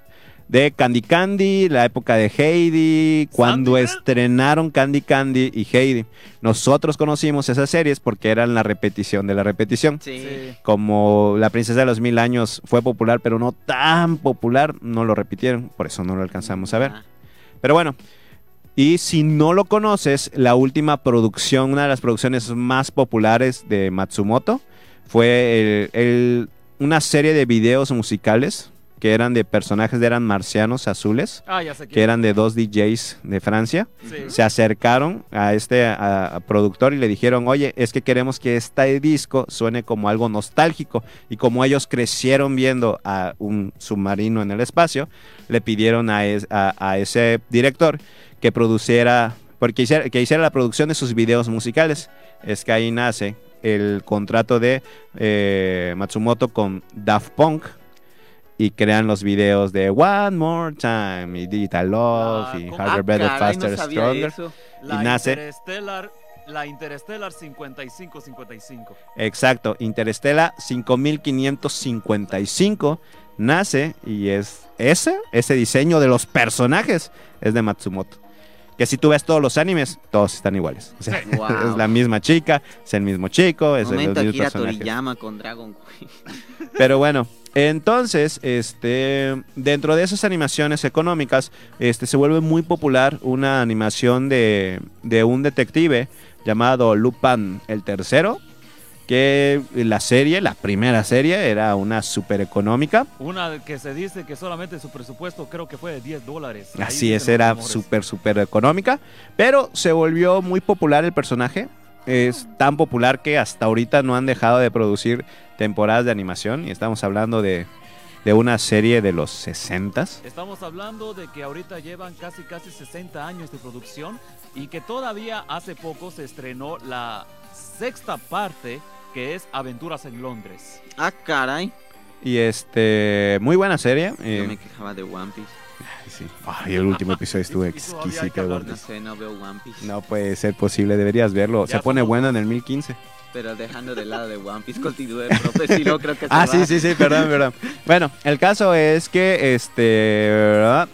de Candy Candy, la época de Heidi, cuando Sandy, estrenaron Candy Candy y Heidi. Nosotros conocimos esas series porque eran la repetición de la repetición. Sí. Como La Princesa de los Mil Años fue popular, pero no tan popular, no lo repitieron, por eso no lo alcanzamos a ver. Ah, Pero bueno, y si no lo conoces, la última producción, una de las producciones más populares de Matsumoto, fue el- el- una serie de videos musicales que eran de personajes, eran marcianos azules, Ah, ya sé que eran de dos DJs de Francia. Sí. Se acercaron a este a- a productor y le dijeron, oye, es que queremos que este disco suene como algo nostálgico. Y como ellos crecieron viendo a un submarino en el espacio, le pidieron a, es- a- a ese director que produciera, porque hiciera, que hiciera la producción de sus videos musicales. Es que ahí nace el contrato de eh, Matsumoto con Daft Punk. Y crean los videos de One More Time y Digital Love Ah, y ¿cómo? Harder, ah, Better, Faster, no Stronger. La y nace- Interstellar, la Interstellar 5555. Exacto, Interestela 5555 nace y es ese, ese diseño de los personajes es de Matsumoto. Que si tú ves todos los animes, todos están iguales. O sea, Wow. es la misma chica, es el mismo chico, es el, Akira personajes. Toriyama con Dragon Queen. Pero bueno, entonces, este, dentro de esas animaciones económicas, este, se vuelve muy popular una animación de, de un detective llamado Lupin el tercero, que la serie, la primera serie, era una super económica. Una que se dice que solamente su presupuesto creo que fue de 10 dólares. Así es, era súper, súper económica. Pero se volvió muy popular el personaje. Es tan popular que hasta ahorita no han dejado de producir temporadas de animación. Y estamos hablando de, de una serie de los 60s. Estamos hablando de que ahorita llevan casi casi 60 años de producción y que todavía hace poco se estrenó la sexta parte que es Aventuras en Londres. Ah, caray. Y este, muy buena serie. Yo eh, me quejaba de One Piece. Sí. Ay, el último episodio estuvo exquisito. No sé, no veo One Piece. No puede ser posible, deberías verlo. Ya Se pone bueno en el 1015. Pero dejando de lado de One Piece, continúe, profe. Si no, creo que se Ah, va. sí, sí, sí, perdón, perdón. Bueno, el caso es que este ¿verdad?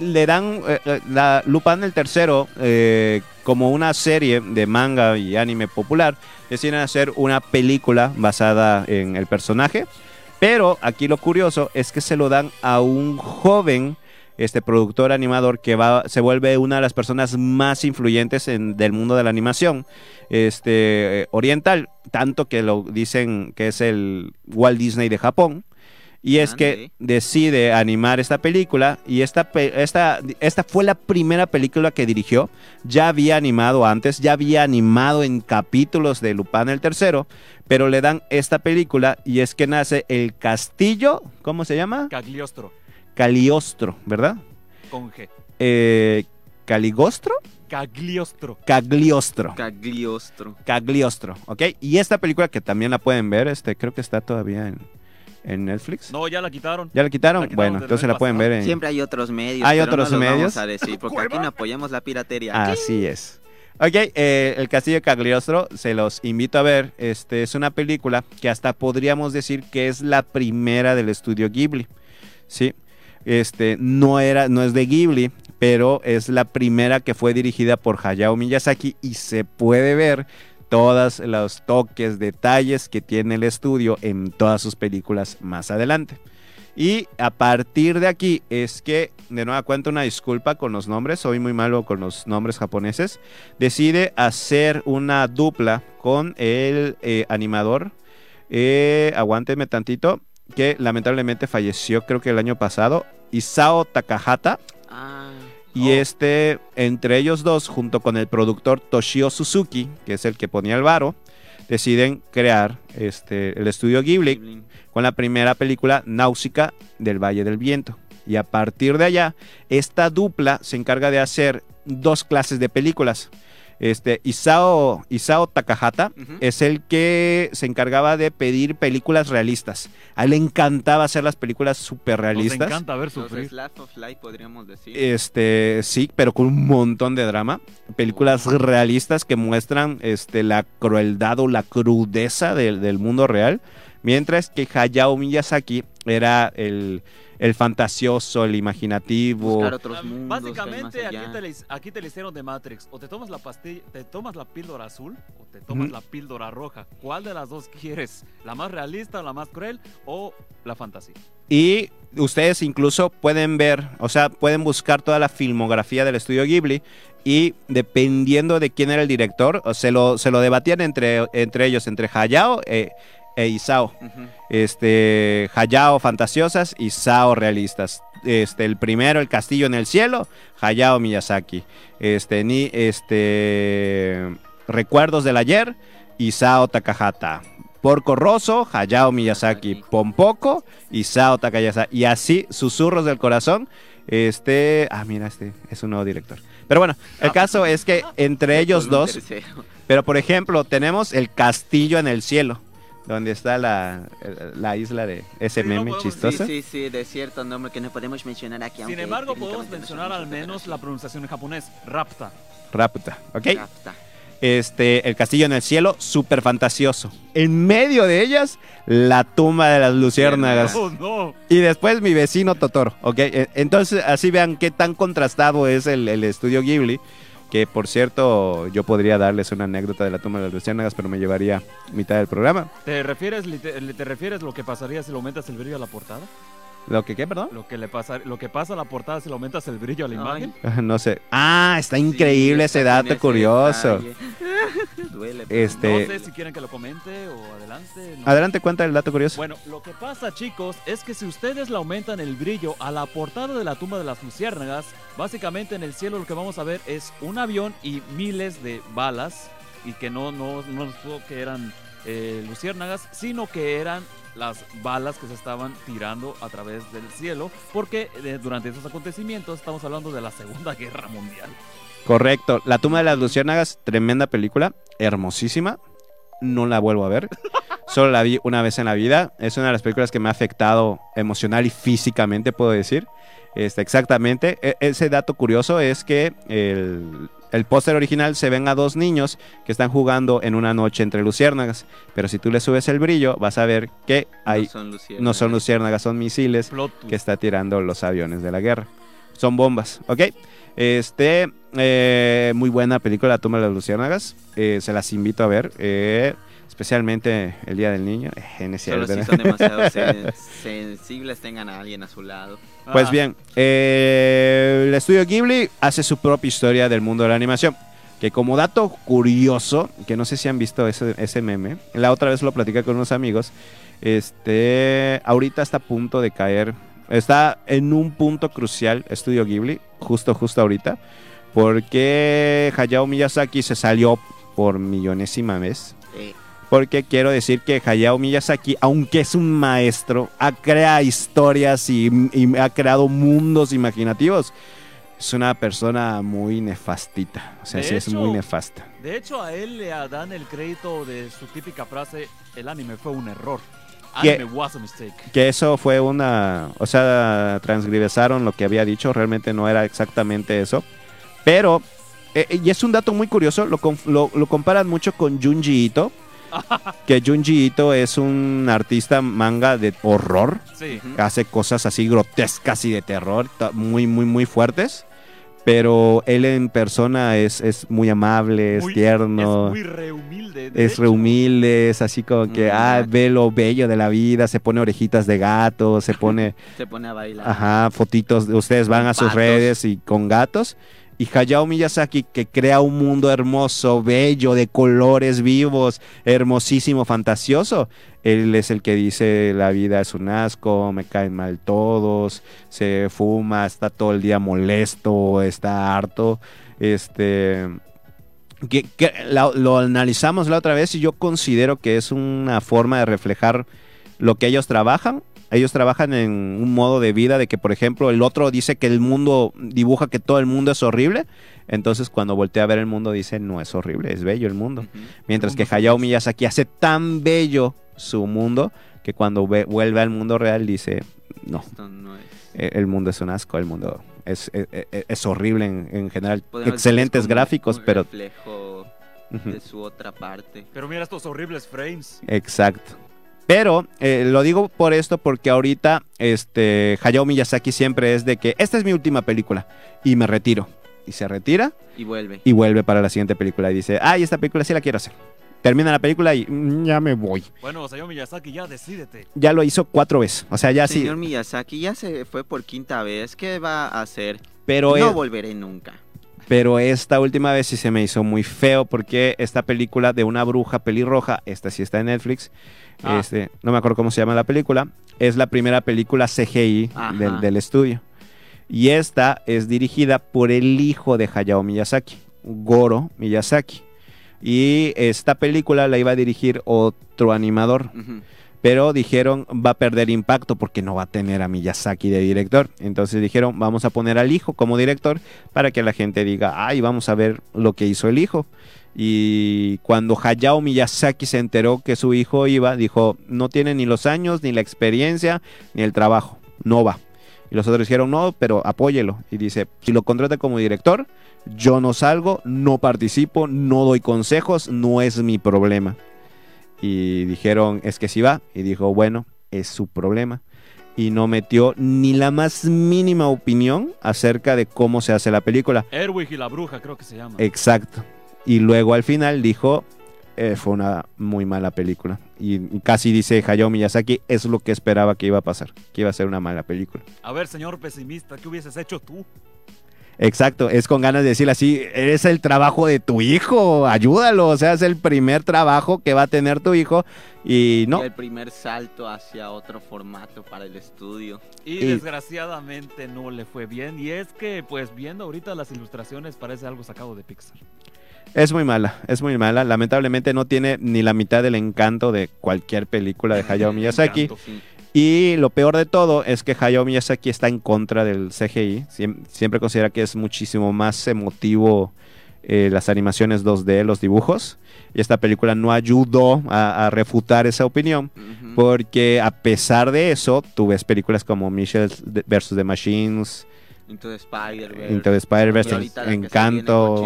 le dan eh, eh, la Lupin el tercero eh, como una serie de manga y anime popular. Deciden hacer una película basada en el personaje. Pero aquí lo curioso es que se lo dan a un joven este productor animador que va se vuelve una de las personas más influyentes en, del mundo de la animación este eh, oriental tanto que lo dicen que es el Walt Disney de Japón y es que decide animar esta película y esta, esta, esta fue la primera película que dirigió. Ya había animado antes, ya había animado en capítulos de Lupin el tercero, pero le dan esta película y es que nace el castillo, ¿cómo se llama? Cagliostro, Caliostro, ¿verdad? con G. Eh, ¿Caligostro? Cagliostro. Cagliostro. Cagliostro. Cagliostro, ¿ok? Y esta película que también la pueden ver, este, creo que está todavía en, en Netflix. No, ya la quitaron. ¿Ya la quitaron? La quitaron bueno, entonces la pueden ver en... Siempre hay otros medios. Hay pero otros no los medios. Vamos a decir, porque aquí no apoyamos la piratería. Así es. Ok, eh, El Castillo de Cagliostro, se los invito a ver. Este es una película que hasta podríamos decir que es la primera del estudio Ghibli. Sí. Este no era, no es de Ghibli, pero es la primera que fue dirigida por Hayao Miyazaki y se puede ver todos los toques, detalles que tiene el estudio en todas sus películas más adelante. Y a partir de aquí es que, de nueva cuenta, una disculpa con los nombres, soy muy malo con los nombres japoneses, decide hacer una dupla con el eh, animador, eh, aguánteme tantito, que lamentablemente falleció creo que el año pasado, Isao Takahata, Ah, y Oh. este, entre ellos dos, junto con el productor Toshio Suzuki, que es el que ponía el varo, deciden crear este, el estudio Ghibli Ghibli. con la primera película Náusica del Valle del Viento. Y a partir de allá, esta dupla se encarga de hacer dos clases de películas. Este, Isao, Isao Takahata es el que se encargaba de pedir películas realistas. A él le encantaba hacer las películas súper Nos realistas. encanta ver Los sufrir. Slap of Life, podríamos decir. Este, sí, pero con un montón de drama. Películas realistas que muestran este, la crueldad o la crudeza del, del mundo real. Mientras que Hayao Miyazaki era el, el fantasioso, el imaginativo. Buscar otros mundos. Básicamente aquí te, le, aquí te le hicieron de Matrix. O te tomas la pastilla, te tomas la píldora azul o te tomas Ujú. la píldora roja. ¿Cuál de las dos quieres? ¿La más realista, la más cruel o la fantasía? Y ustedes incluso pueden ver, o sea, pueden buscar toda la filmografía del estudio Ghibli y dependiendo de quién era el director, o se lo, se lo debatían entre, entre ellos, entre Hayao e, e Isao. Ujú. Este, Hayao fantasiosas, Isao realistas. Este, el primero, El Castillo en el Cielo, Hayao Miyazaki. Este, ni, este, Recuerdos del Ayer, Isao Takahata. Porco Rosso, Hayao Miyazaki. Pompoco, Isao Takayasa. Y así, Susurros del Corazón. Este, ah, mira, este es un nuevo director. Pero bueno, el caso es que entre ellos dos, pero por ejemplo, tenemos el castillo en el cielo, donde está la, la isla de ese Sí, no meme podemos- chistoso. Sí, sí, sí, de cierto nombre que no podemos mencionar aquí. Sin embargo, podemos no mencionar somos al menos la pronunciación en japonés. Rapta. Raputa, ¿ok? Rapta. Este, el castillo en el cielo, súper fantasioso. En medio de ellas, la tumba de las luciérnagas. Oh, no. Y después mi vecino Totoro, ¿ok? E- Entonces, así vean qué tan contrastado es el, el estudio Ghibli. Que por cierto, yo podría darles una anécdota de la tumba de las luciérnagas, pero me llevaría mitad del programa. ¿Te refieres, lite- te refieres lo que pasaría si le aumentas el brillo a la portada? ¿Lo que qué, perdón? Lo que, le pasa, lo que pasa a la portada si le aumentas el brillo a la imagen. No sé. Ah, está increíble Sí, ese dato ese curioso. Duele. Este- No sé si quieren que lo comente o adelante. no. Adelante, cuenta el dato curioso. Bueno, lo que pasa, chicos, es que si ustedes le aumentan el brillo a la portada de la tumba de las luciérnagas, básicamente en el cielo lo que vamos a ver es un avión y miles de balas, y que no, no, no fue que eran eh, luciérnagas, sino que eran las balas que se estaban tirando a través del cielo, porque eh, durante esos acontecimientos estamos hablando de la Segunda Guerra Mundial. Correcto. La tumba de las luciérnagas, tremenda película, hermosísima. No la vuelvo a ver. Solo la vi una vez en la vida. Es una de las películas que me ha afectado emocional y físicamente, puedo decir. Este, exactamente. E- ese dato curioso es que el, el póster original se ven a dos niños que están jugando en una noche entre luciérnagas. Pero si tú le subes el brillo, vas a ver que hay, no son luciérnagas. no son luciérnagas, son misiles que está tirando los aviones de la guerra. Son bombas, ¿ok? Este, eh, muy buena película, La tumba de las luciérnagas. Eh, se las invito a ver, eh, especialmente el Día del Niño. Eh, no es Solo si son demasiado sen- sensibles tengan a alguien a su lado. Pues Ah, bien, eh, el estudio Ghibli hace su propia historia del mundo de la animación. Que como dato curioso, que no sé si han visto ese, ese meme, la otra vez lo platicé con unos amigos, este, ahorita está a punto de caer, está en un punto crucial Estudio Ghibli, justo, justo ahorita, porque Hayao Miyazaki se salió por millonésima vez Eh, porque quiero decir que Hayao Miyazaki, aunque es un maestro, ha creado historias y, y ha creado mundos imaginativos. Es una persona muy nefastita. O sea, De sí es muy nefasta. De hecho, a él le dan el crédito de su típica frase: el anime fue un error. Anime was a mistake. Que eso fue una... O sea, transgresaron lo que había dicho. Realmente no era exactamente eso. Pero... eh, y es un dato muy curioso. Lo, lo comparan mucho con Junji Ito. que Junji Ito es un artista manga de horror. Sí. hace cosas así grotescas y de terror, muy, muy, muy fuertes. Pero él en persona es, es muy amable, es Muy- tierno, Es muy rehumilde. de es hecho. re humilde, es así como que, Mm, ah, ve lo bello de la vida, se pone orejitas de gato, se pone, Se pone a bailar. ajá, fotitos, de- ustedes van a sus Patos. redes y con gatos. Y Hayao Miyazaki que crea un mundo hermoso, bello, de colores vivos, hermosísimo, fantasioso. Él es el que dice la vida es un asco, me caen mal todos, se fuma, está todo el día molesto, está harto. Este que, la- lo analizamos la otra vez y yo considero que es una forma de reflejar lo que ellos trabajan. Ellos trabajan en un modo de vida de que, por ejemplo, el otro dice que el mundo dibuja que todo el mundo es horrible. Entonces, cuando voltea a ver el mundo, dice no es horrible, es bello el mundo. Mientras El que mundo Hayao. Miyazaki hace tan bello su mundo que cuando ve- vuelve al mundo real dice no, Esto no es. e- el mundo es un asco, el mundo es, e- e- es horrible en, en general. Podemos Excelentes gráficos, un pero... reflejo de su otra parte. Pero mira estos horribles frames. Exacto. Pero eh, lo digo por esto porque ahorita este Hayao Miyazaki siempre es de que esta es mi última película y me retiro. Y se retira Y vuelve. y vuelve para la siguiente película y dice, ay, esta película sí la quiero hacer. Termina la película y "Mm, ya me voy. Bueno, Sayao Miyazaki, ya decídete. Ya lo hizo cuatro veces. O sea, ya sí. Señor Miyazaki ya se fue por quinta vez. ¿Qué va a hacer? Pero, no volveré nunca. Pero esta última vez sí se me hizo muy feo porque esta película de una bruja pelirroja, esta sí está en Netflix, Ah. este, no me acuerdo cómo se llama la película, es la primera película CGI del, del estudio. Y esta es dirigida por el hijo de Hayao Miyazaki, Goro Miyazaki. Y esta película la iba a dirigir otro animador, Ujú. Pero dijeron va a perder impacto porque no va a tener a Miyazaki de director. Entonces dijeron vamos a poner al hijo como director para que la gente diga, ay, vamos a ver lo que hizo el hijo. Y cuando Hayao Miyazaki se enteró que su hijo iba, dijo, no tiene ni los años, ni la experiencia, ni el trabajo, no va. Y los otros dijeron, no, pero apóyelo. Y dice, si lo contrata como director, yo no salgo, no participo, no doy consejos, no es mi problema. Y dijeron, es que sí va. Y dijo, bueno, es su problema. Y no metió ni la más mínima opinión acerca de cómo se hace la película. Erwig y la bruja, creo que se llama. Exacto. Y luego al final dijo, eh, fue una muy mala película. Y casi dice Hayao Miyazaki, es lo que esperaba que iba a pasar, que iba a ser una mala película. A ver, señor pesimista, ¿qué hubieses hecho tú? Exacto, es con ganas de decirle así, es el trabajo de tu hijo, ayúdalo, o sea, es el primer trabajo que va a tener tu hijo y no, Y el primer salto hacia otro formato para el estudio. Y, Y- desgraciadamente no le fue bien. Y es que, pues viendo ahorita las ilustraciones, parece algo sacado de Pixar. es muy mala, es muy mala, lamentablemente no tiene ni la mitad del encanto de cualquier película de Hayao Miyazaki. Encanto. Sí. Y lo peor de todo es que Hayao Miyazaki está en contra del CGI. Siem- siempre considera que es muchísimo más emotivo eh, las animaciones 2D, los dibujos. Y esta película no ayudó a, a refutar esa opinión. Porque a pesar de eso, tú ves películas como Michelle vs. The Machines, Into the Spider-Verse. Viene Encanto.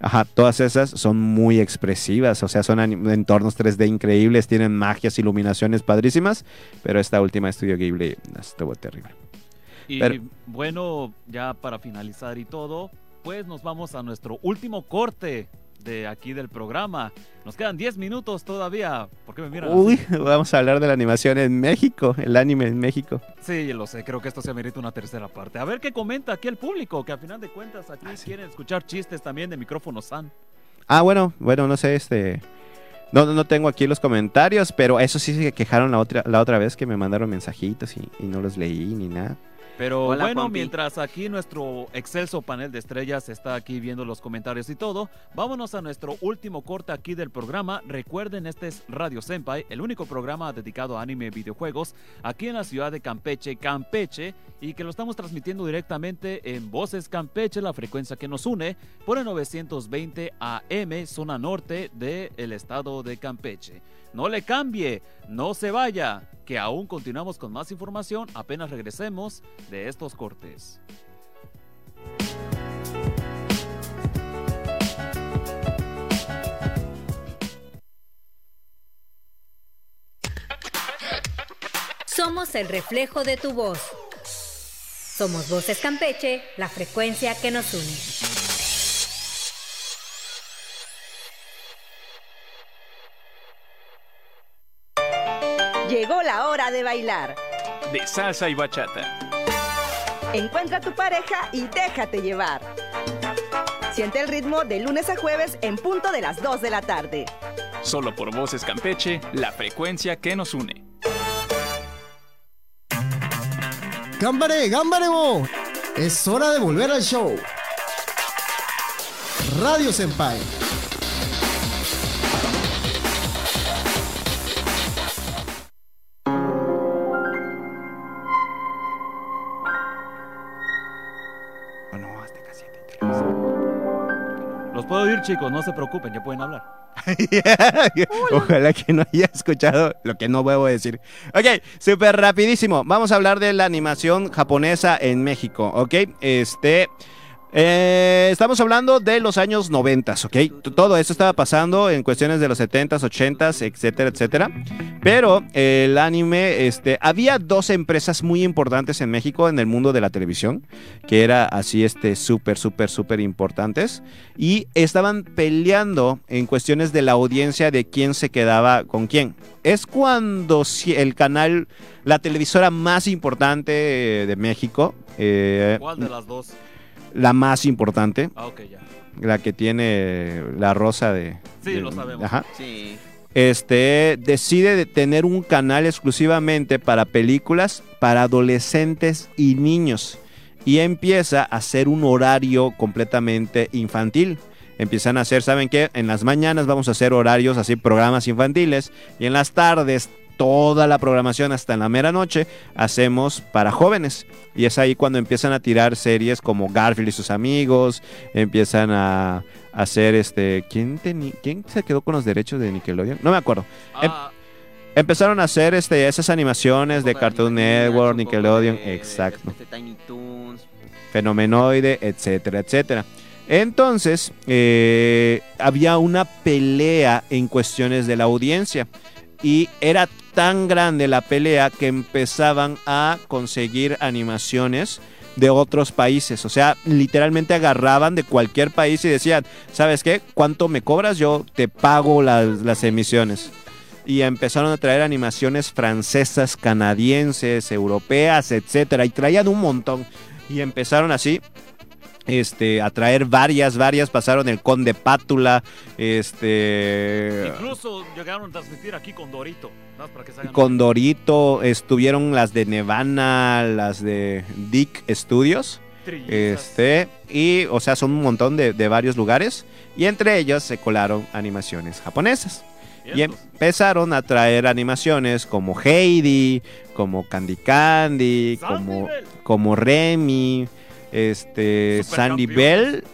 Ajá, todas esas son muy expresivas, o sea, son entornos 3D increíbles, tienen magias, iluminaciones padrísimas, pero esta última Estudio Ghibli estuvo terrible. Y Pero- bueno, ya para finalizar y todo, pues nos vamos a nuestro último corte de aquí del programa. Nos quedan 10 minutos todavía. ¿Por qué me miran? así? Uy, vamos a hablar de la animación en México, el anime en México. Sí, lo sé, creo que esto se amerita una tercera parte. A ver qué comenta aquí el público, que a final de cuentas aquí quieren escuchar chistes también de micrófono San. Ah, bueno, bueno, no sé, este... No, no tengo aquí los comentarios, pero eso sí se quejaron la otra, la otra vez que me mandaron mensajitos y, y no los leí ni nada. Pero Hola, bueno, Juanpi. mientras aquí nuestro excelso panel de estrellas está aquí viendo los comentarios y todo, vámonos a nuestro último corte aquí del programa. Recuerden, este es Radio Senpai, el único programa dedicado a anime y videojuegos aquí en la ciudad de Campeche, Campeche, y que lo estamos transmitiendo directamente en Voces Campeche, la frecuencia que nos une, por el 920 AM, zona norte del estado de Campeche. No le cambie, no se vaya, que aún continuamos con más información apenas regresemos de estos cortes. Somos el reflejo de tu voz. Somos Voces Campeche, la frecuencia que nos une. Llegó la hora de bailar. De salsa y bachata. Encuentra a tu pareja y déjate llevar. Siente el ritmo de lunes a jueves en punto de las 2 de la tarde. Solo por Voces Campeche, la frecuencia que nos une. ¡Gámbare, gámbare, bo! Es hora de volver al show. Radio Senpai. Chicos, no se preocupen, ya pueden hablar. Ojalá que no haya escuchado lo que no a decir. Ok, súper rapidísimo. Vamos a hablar de la animación japonesa en México, ¿ok? Este... eh, estamos hablando de los años 90, ¿ok? Todo esto estaba pasando en cuestiones de los 70s, 80s, etcétera, etcétera. Pero el anime, este, había dos empresas muy importantes en México en el mundo de la televisión, que era así, este, súper, súper, súper importantes, y estaban peleando en cuestiones de la audiencia de quién se quedaba con quién. Es cuando el canal, la televisora más importante eh, de México, eh, ¿Cuál de las dos? La más importante, Ah, ok, ya. la que tiene la rosa de... Sí, de- lo sabemos. Ajá Sí. este, decide de tener un canal exclusivamente para películas para adolescentes y niños. Y empieza a hacer un horario completamente infantil. Empiezan a hacer, ¿saben qué? En las mañanas vamos a hacer horarios, así programas infantiles. Y en las tardes, toda la programación hasta en la mera noche, hacemos para jóvenes. Y es ahí cuando empiezan a tirar series como Garfield y sus amigos. Empiezan a hacer este. ¿Quién, teni- ¿Quién se quedó con los derechos de Nickelodeon? No me acuerdo. Em- Ah, Empezaron a hacer este, esas animaciones de Cartoon Network, Nickelodeon, de, exacto. este, Tiny Toons. Fenomenoide, etcétera, etcétera. Entonces, eh, había una pelea en cuestiones de la audiencia. Y era tan grande la pelea que empezaban a conseguir animaciones de otros países. O sea, literalmente agarraban de cualquier país y decían, ¿sabes qué? ¿Cuánto me cobras? Yo te pago las, las emisiones. Y empezaron a traer animaciones francesas, canadienses, europeas, etcétera. Y traían un montón. Y empezaron así este, a traer varias, varias. Pasaron el Conde Pátula, este, incluso llegaron a transmitir aquí con Dorito. nada más para que se hagan con Dorito. Estuvieron las de Nevana, las de Dick Studios. trillizas. Este, y, o sea, son un montón de, de varios lugares. Y entre ellos se colaron animaciones japonesas. Y empezaron a traer animaciones como Heidi, como Candy Candy, como, como Remy, este, Sandy. Bell.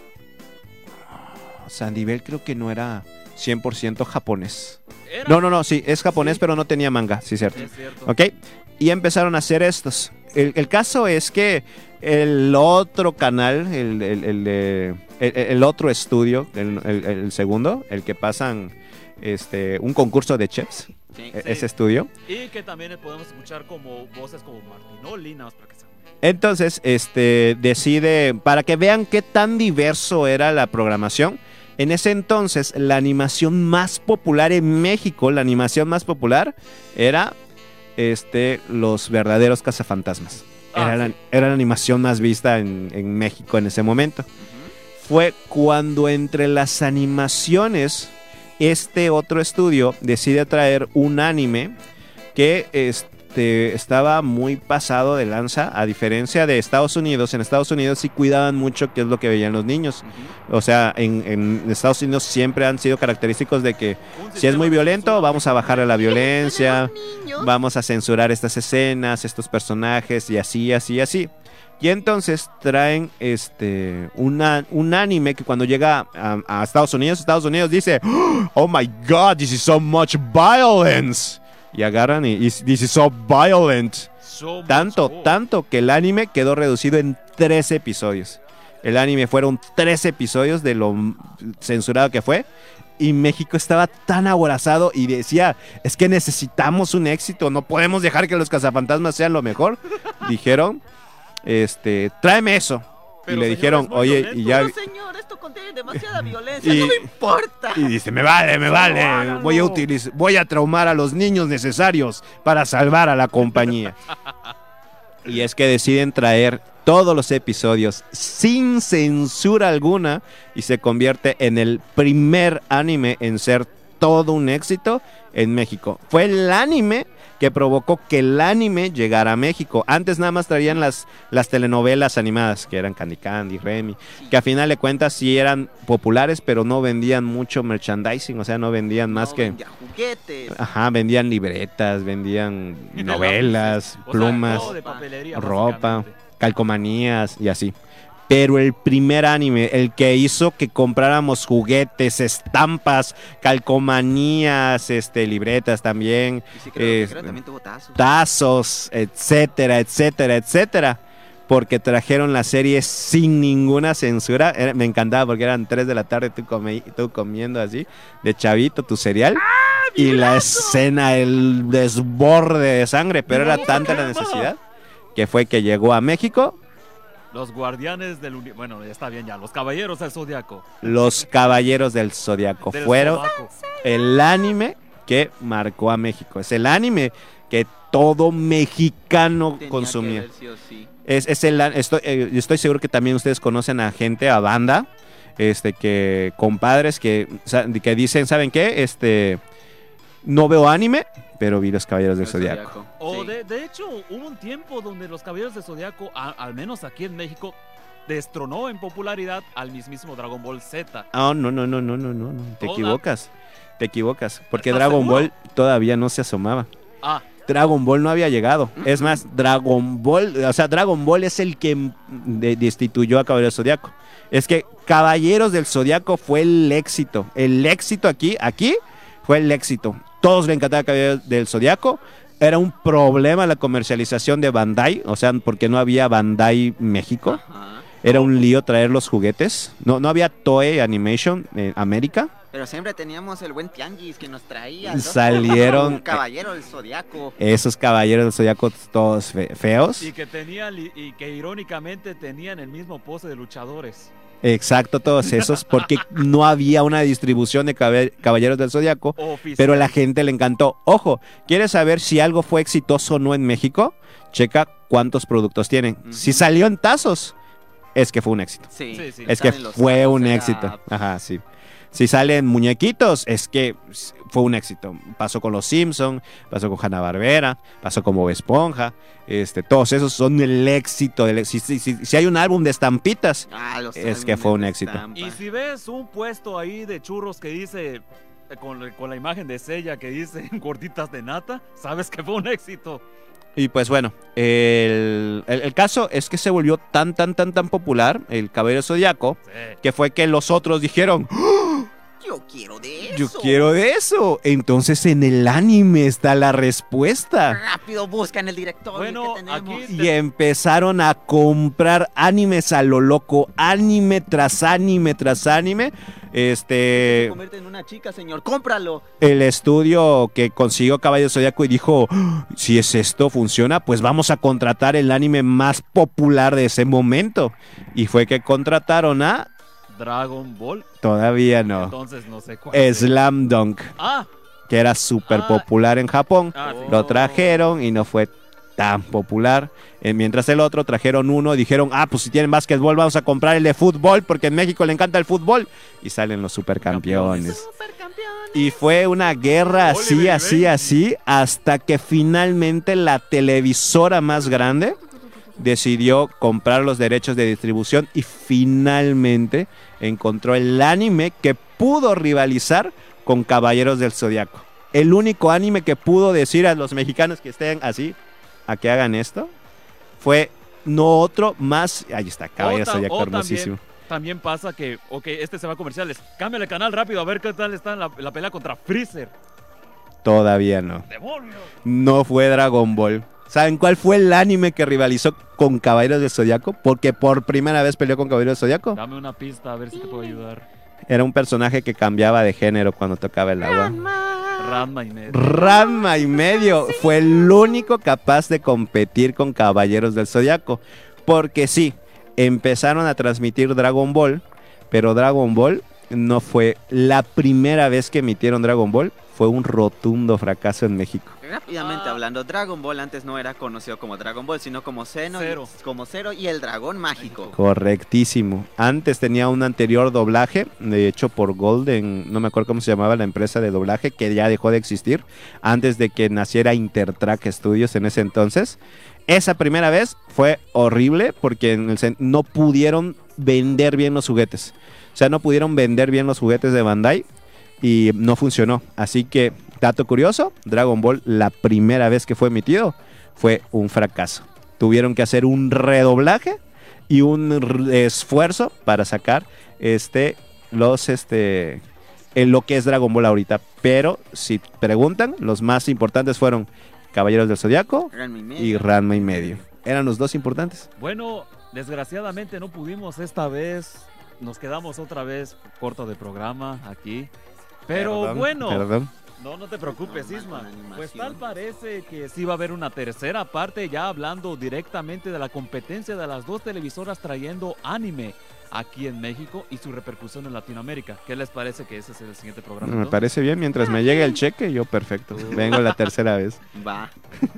Sandivel creo que no era 100% japonés. Era- No, no, no, sí, es japonés, Sí. pero no tenía manga, sí, cierto. Es cierto. ¿Ok? Y empezaron a hacer estos. El, el caso es que el otro canal, el, el- el de- el- el otro estudio, el, el- el segundo, el que pasan este, un concurso de chefs, Sí. e- ese estudio. Y que también podemos escuchar como voces como Martinoli, nada más para que se... Entonces, este, decide, para que vean qué tan diverso era la programación, en ese entonces la animación más popular en México, la animación más popular, era este, los verdaderos cazafantasmas. Ah, Era, la, sí. era la animación más vista en, en México en ese momento. Fue cuando entre las animaciones, este otro estudio decide traer un anime que este, estaba muy pasado de lanza, a diferencia de Estados Unidos. En Estados Unidos sí cuidaban mucho qué es lo que veían los niños. O sea, en, en Estados Unidos siempre han sido característicos de que si es muy violento, vamos a bajarle la violencia, vamos a censurar estas escenas, estos personajes y así, así, así. Y entonces traen este una- un anime que cuando llega a, a Estados Unidos, Estados Unidos dice, oh my god, this is so much violence. Y agarran y, this is so violent. So Tanto, tanto que el anime quedó reducido en tres episodios. El anime fueron tres episodios de lo censurado que fue. Y México estaba tan aborazado y decía, es que necesitamos un éxito, no podemos dejar que los cazafantasmas sean lo mejor. Dijeron, este, tráeme eso. Pero, y le señor, dijeron, oye, violento". y ya... Pero señor, esto contiene demasiada violencia. Y- No me importa. Y dice, me vale, me vale, háganlo. voy a, utiliz- voy a traumar a los niños necesarios para salvar a la compañía. y es que deciden traer todos los episodios sin censura alguna y se convierte en el primer anime en ser todo un éxito en México. Fue el anime que provocó que el anime llegara a México. Antes nada más traían las, las telenovelas animadas, que eran Candy Candy, Remy, que a final de cuentas sí eran populares, pero no vendían mucho merchandising, o sea, no vendían más No que... vendía juguetes. Ajá, vendían libretas, vendían novelas, O sea, plumas, todo de papelería, ropa, calcomanías y así. Pero el primer anime, el que hizo que compráramos juguetes, estampas, calcomanías, este, libretas también, sí, creo, eh, creo que también tuvo tazos. tazos, etcétera, etcétera, etcétera. Porque trajeron la serie sin ninguna censura. Era- me encantaba porque eran 3 de la tarde tú, come- tú comiendo así, de chavito, tu cereal. y la escena, el desborde de sangre. Pero era tanta la necesidad que fue que llegó a México Los guardianes del uni- Bueno, ya está bien ya. Los caballeros del zodiaco. los Caballeros del Zodiaco. Del Fueron el anime que marcó a México. Es el anime que todo mexicano Tenía que consumía. ver sí o sí. Es, es el, estoy, eh, estoy seguro que también ustedes conocen a gente, a banda, este, que compadres que, que dicen, ¿saben qué? Este, no veo anime, pero vi los Caballeros del El Zodiaco. O Sí. de, de hecho, hubo un tiempo donde los caballeros del zodiaco, a- al menos aquí en México, destronó en popularidad al mismísimo Dragon Ball Z. Ah, no, no, no, no, no, no, no, te Toda- equivocas, te equivocas, porque ¿Estás Dragon seguro? Ball todavía no se asomaba. Ah, Dragon Ball no había llegado. Es más, Dragon Ball, o sea, Dragon Ball es el que mm, de- destituyó a Caballeros del Zodiaco. Es que Caballeros del Zodiaco fue el éxito. El éxito aquí, aquí, fue el éxito. Todos le encantaba Caballeros del Zodiaco. Era un problema la comercialización de Bandai, o sea, porque no había Bandai México. Ajá. Era un lío traer los juguetes. No, no había Toei Animation en América. Pero siempre teníamos el buen tianguis que nos traía. ¿no? Salieron- Un caballero del zodiaco. Esos Caballeros del Zodiaco todos fe- feos. y que tenían, y que irónicamente tenían el mismo pose de luchadores. Exacto, todos esos, porque no había una distribución de Caballeros del Zodiaco, Oficial. pero a la gente le encantó. Ojo, ¿quieres saber si algo fue exitoso o no en México? Checa cuántos productos tienen. Si salió en tazos, es que fue un éxito. Sí. Sí, sí. Es que fue un era- éxito. Ajá, sí. Si salen muñequitos, es que fue un éxito. Pasó con los Simpson, pasó con Hanna Barbera, pasó con Bob Esponja. Este, todos esos son el éxito. del- si, si- si- si hay un álbum de estampitas, Ah, los Es que fue un éxito. estampa. Y si ves un puesto ahí de churros que dice, eh, con, con la imagen de Sella que dice gorditas de nata, sabes que fue un éxito. Y pues bueno, el, el- el caso es que se volvió tan, tan, tan, tan popular el Caballero Zodiaco Sí. que fue que los otros dijeron, "¡Ah! Yo quiero de eso. Yo quiero de eso. Entonces en el anime está la respuesta. Rápido, busca en el directorio Bueno, que tenemos. aquí- Y empezaron a comprar animes a lo loco, anime tras anime tras anime. Se Este, convierte en una chica, señor. Cómpralo. el estudio que consiguió Caballo Zodiaco y dijo, "Ah, si es esto funciona, pues vamos a contratar el anime más popular de ese momento. Y fue que contrataron a, Dragon Ball. todavía no, Entonces no sé cuál. Slam Dunk, Ah, que era súper Ah. popular en Japón. ah, sí. Lo trajeron y no fue tan popular. Eh, mientras el otro trajeron uno, dijeron, ah, pues si tienen básquetbol vamos a comprar el de fútbol porque en México le encanta el fútbol. Y salen los supercampeones. Y fue una guerra así, Oliver así, Benji. así, hasta que finalmente la televisora más grande decidió comprar los derechos de distribución y finalmente encontró el anime que pudo rivalizar con Caballeros del Zodiaco. El único anime que pudo decir a los mexicanos que estén así a que hagan esto fue no otro más. Ahí está, Caballeros del Zodiaco también- pasa que, ok, este se va a comerciales. Cámbiale canal rápido a ver qué tal está la, la pelea contra Freezer. Todavía no. ¡Demonios! no fue Dragon Ball. ¿Saben cuál fue el anime que rivalizó con Caballeros del Zodiaco? Porque por primera vez peleó con Caballeros del Zodiaco. Dame una pista a ver si te puedo ayudar. Era un personaje que cambiaba de género cuando tocaba el agua. Ranma y medio. Rama y medio fue el único capaz de competir con Caballeros del Zodiaco. Porque sí, empezaron a transmitir Dragon Ball, pero Dragon Ball no fue la primera vez que emitieron Dragon Ball. Fue un rotundo fracaso en México. Rápidamente Ah. hablando, Dragon Ball antes no era conocido como Dragon Ball, sino como Zeno, y- Zero. como Zero y el dragón mágico. Correctísimo. Antes tenía un anterior doblaje, de hecho por Golden, no me acuerdo cómo se llamaba la empresa de doblaje, que ya dejó de existir antes de que naciera Intertrack Studios en ese entonces. Esa primera vez fue horrible porque en el sen- no pudieron vender bien los juguetes. O sea, no pudieron vender bien los juguetes de Bandai y no funcionó. Así que, dato curioso, Dragon Ball la primera vez que fue emitido fue un fracaso. Tuvieron que hacer un redoblaje y un esfuerzo para sacar este los este en lo que es Dragon Ball ahorita, pero si preguntan, los más importantes fueron Caballeros del Zodiaco y Ranma y medio. Eran los dos importantes. Bueno, desgraciadamente no pudimos esta vez. Nos quedamos otra vez corto de programa aquí. Pero Perdón, bueno, perdón. No, no te preocupes, Isma. Pues tal parece que sí va a haber una tercera parte ya hablando directamente de la competencia de las dos televisoras trayendo anime aquí en México y su repercusión en Latinoamérica. ¿Qué les parece que ese es el siguiente programa? Me parece bien, mientras me llegue el cheque, yo perfecto. Vengo la tercera vez. Va.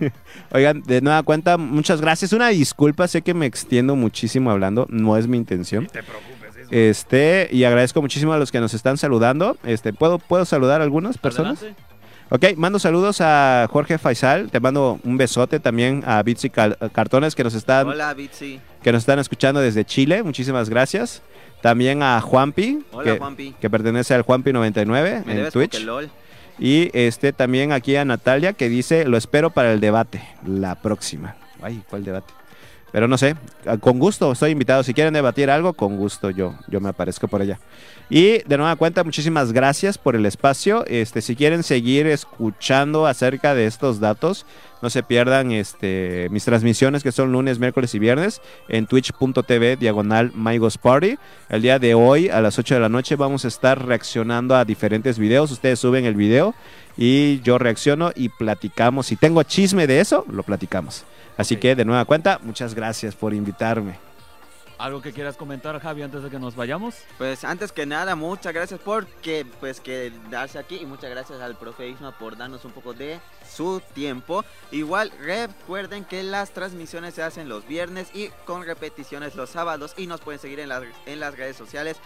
Oigan, de nueva cuenta, muchas gracias. Una disculpa, sé que me extiendo muchísimo hablando, no es mi intención. Te preocupes. Este, y agradezco muchísimo a los que nos están saludando. Este, ¿puedo, ¿puedo saludar a algunas personas? Adelante. Ok, mando saludos a Jorge Faisal, te mando un besote también a Bitsy Cal- Cartones que nos están Hola, Bitsy. que nos están escuchando desde Chile, muchísimas gracias. También a Juanpi, Hola, que, Juanpi. que pertenece al Juanpi 99 Me en debes Twitch. Y este también aquí a Natalia que dice, lo espero para el debate, la próxima. Ay, ¿cuál debate? Pero no sé, con gusto estoy invitado. Si quieren debatir algo, con gusto yo, yo me aparezco por allá. Y de nueva cuenta, muchísimas gracias por el espacio. Este, si quieren seguir escuchando acerca de estos datos, no se pierdan este, mis transmisiones que son lunes, miércoles y viernes en twitch.tv diagonal Party. El día de hoy a las 8 de la noche vamos a estar reaccionando a diferentes videos. Ustedes suben el video y yo reacciono y platicamos. Si tengo chisme de eso, lo platicamos. Así que de nueva cuenta, muchas gracias por invitarme. ¿Algo que quieras comentar, Javi, antes de que nos vayamos? Pues antes que nada, muchas gracias por que, pues, quedarse aquí y muchas gracias al profe Isma por darnos un poco de su tiempo. Igual recuerden que las transmisiones se hacen los viernes y con repeticiones los sábados y nos pueden seguir en las, en las redes sociales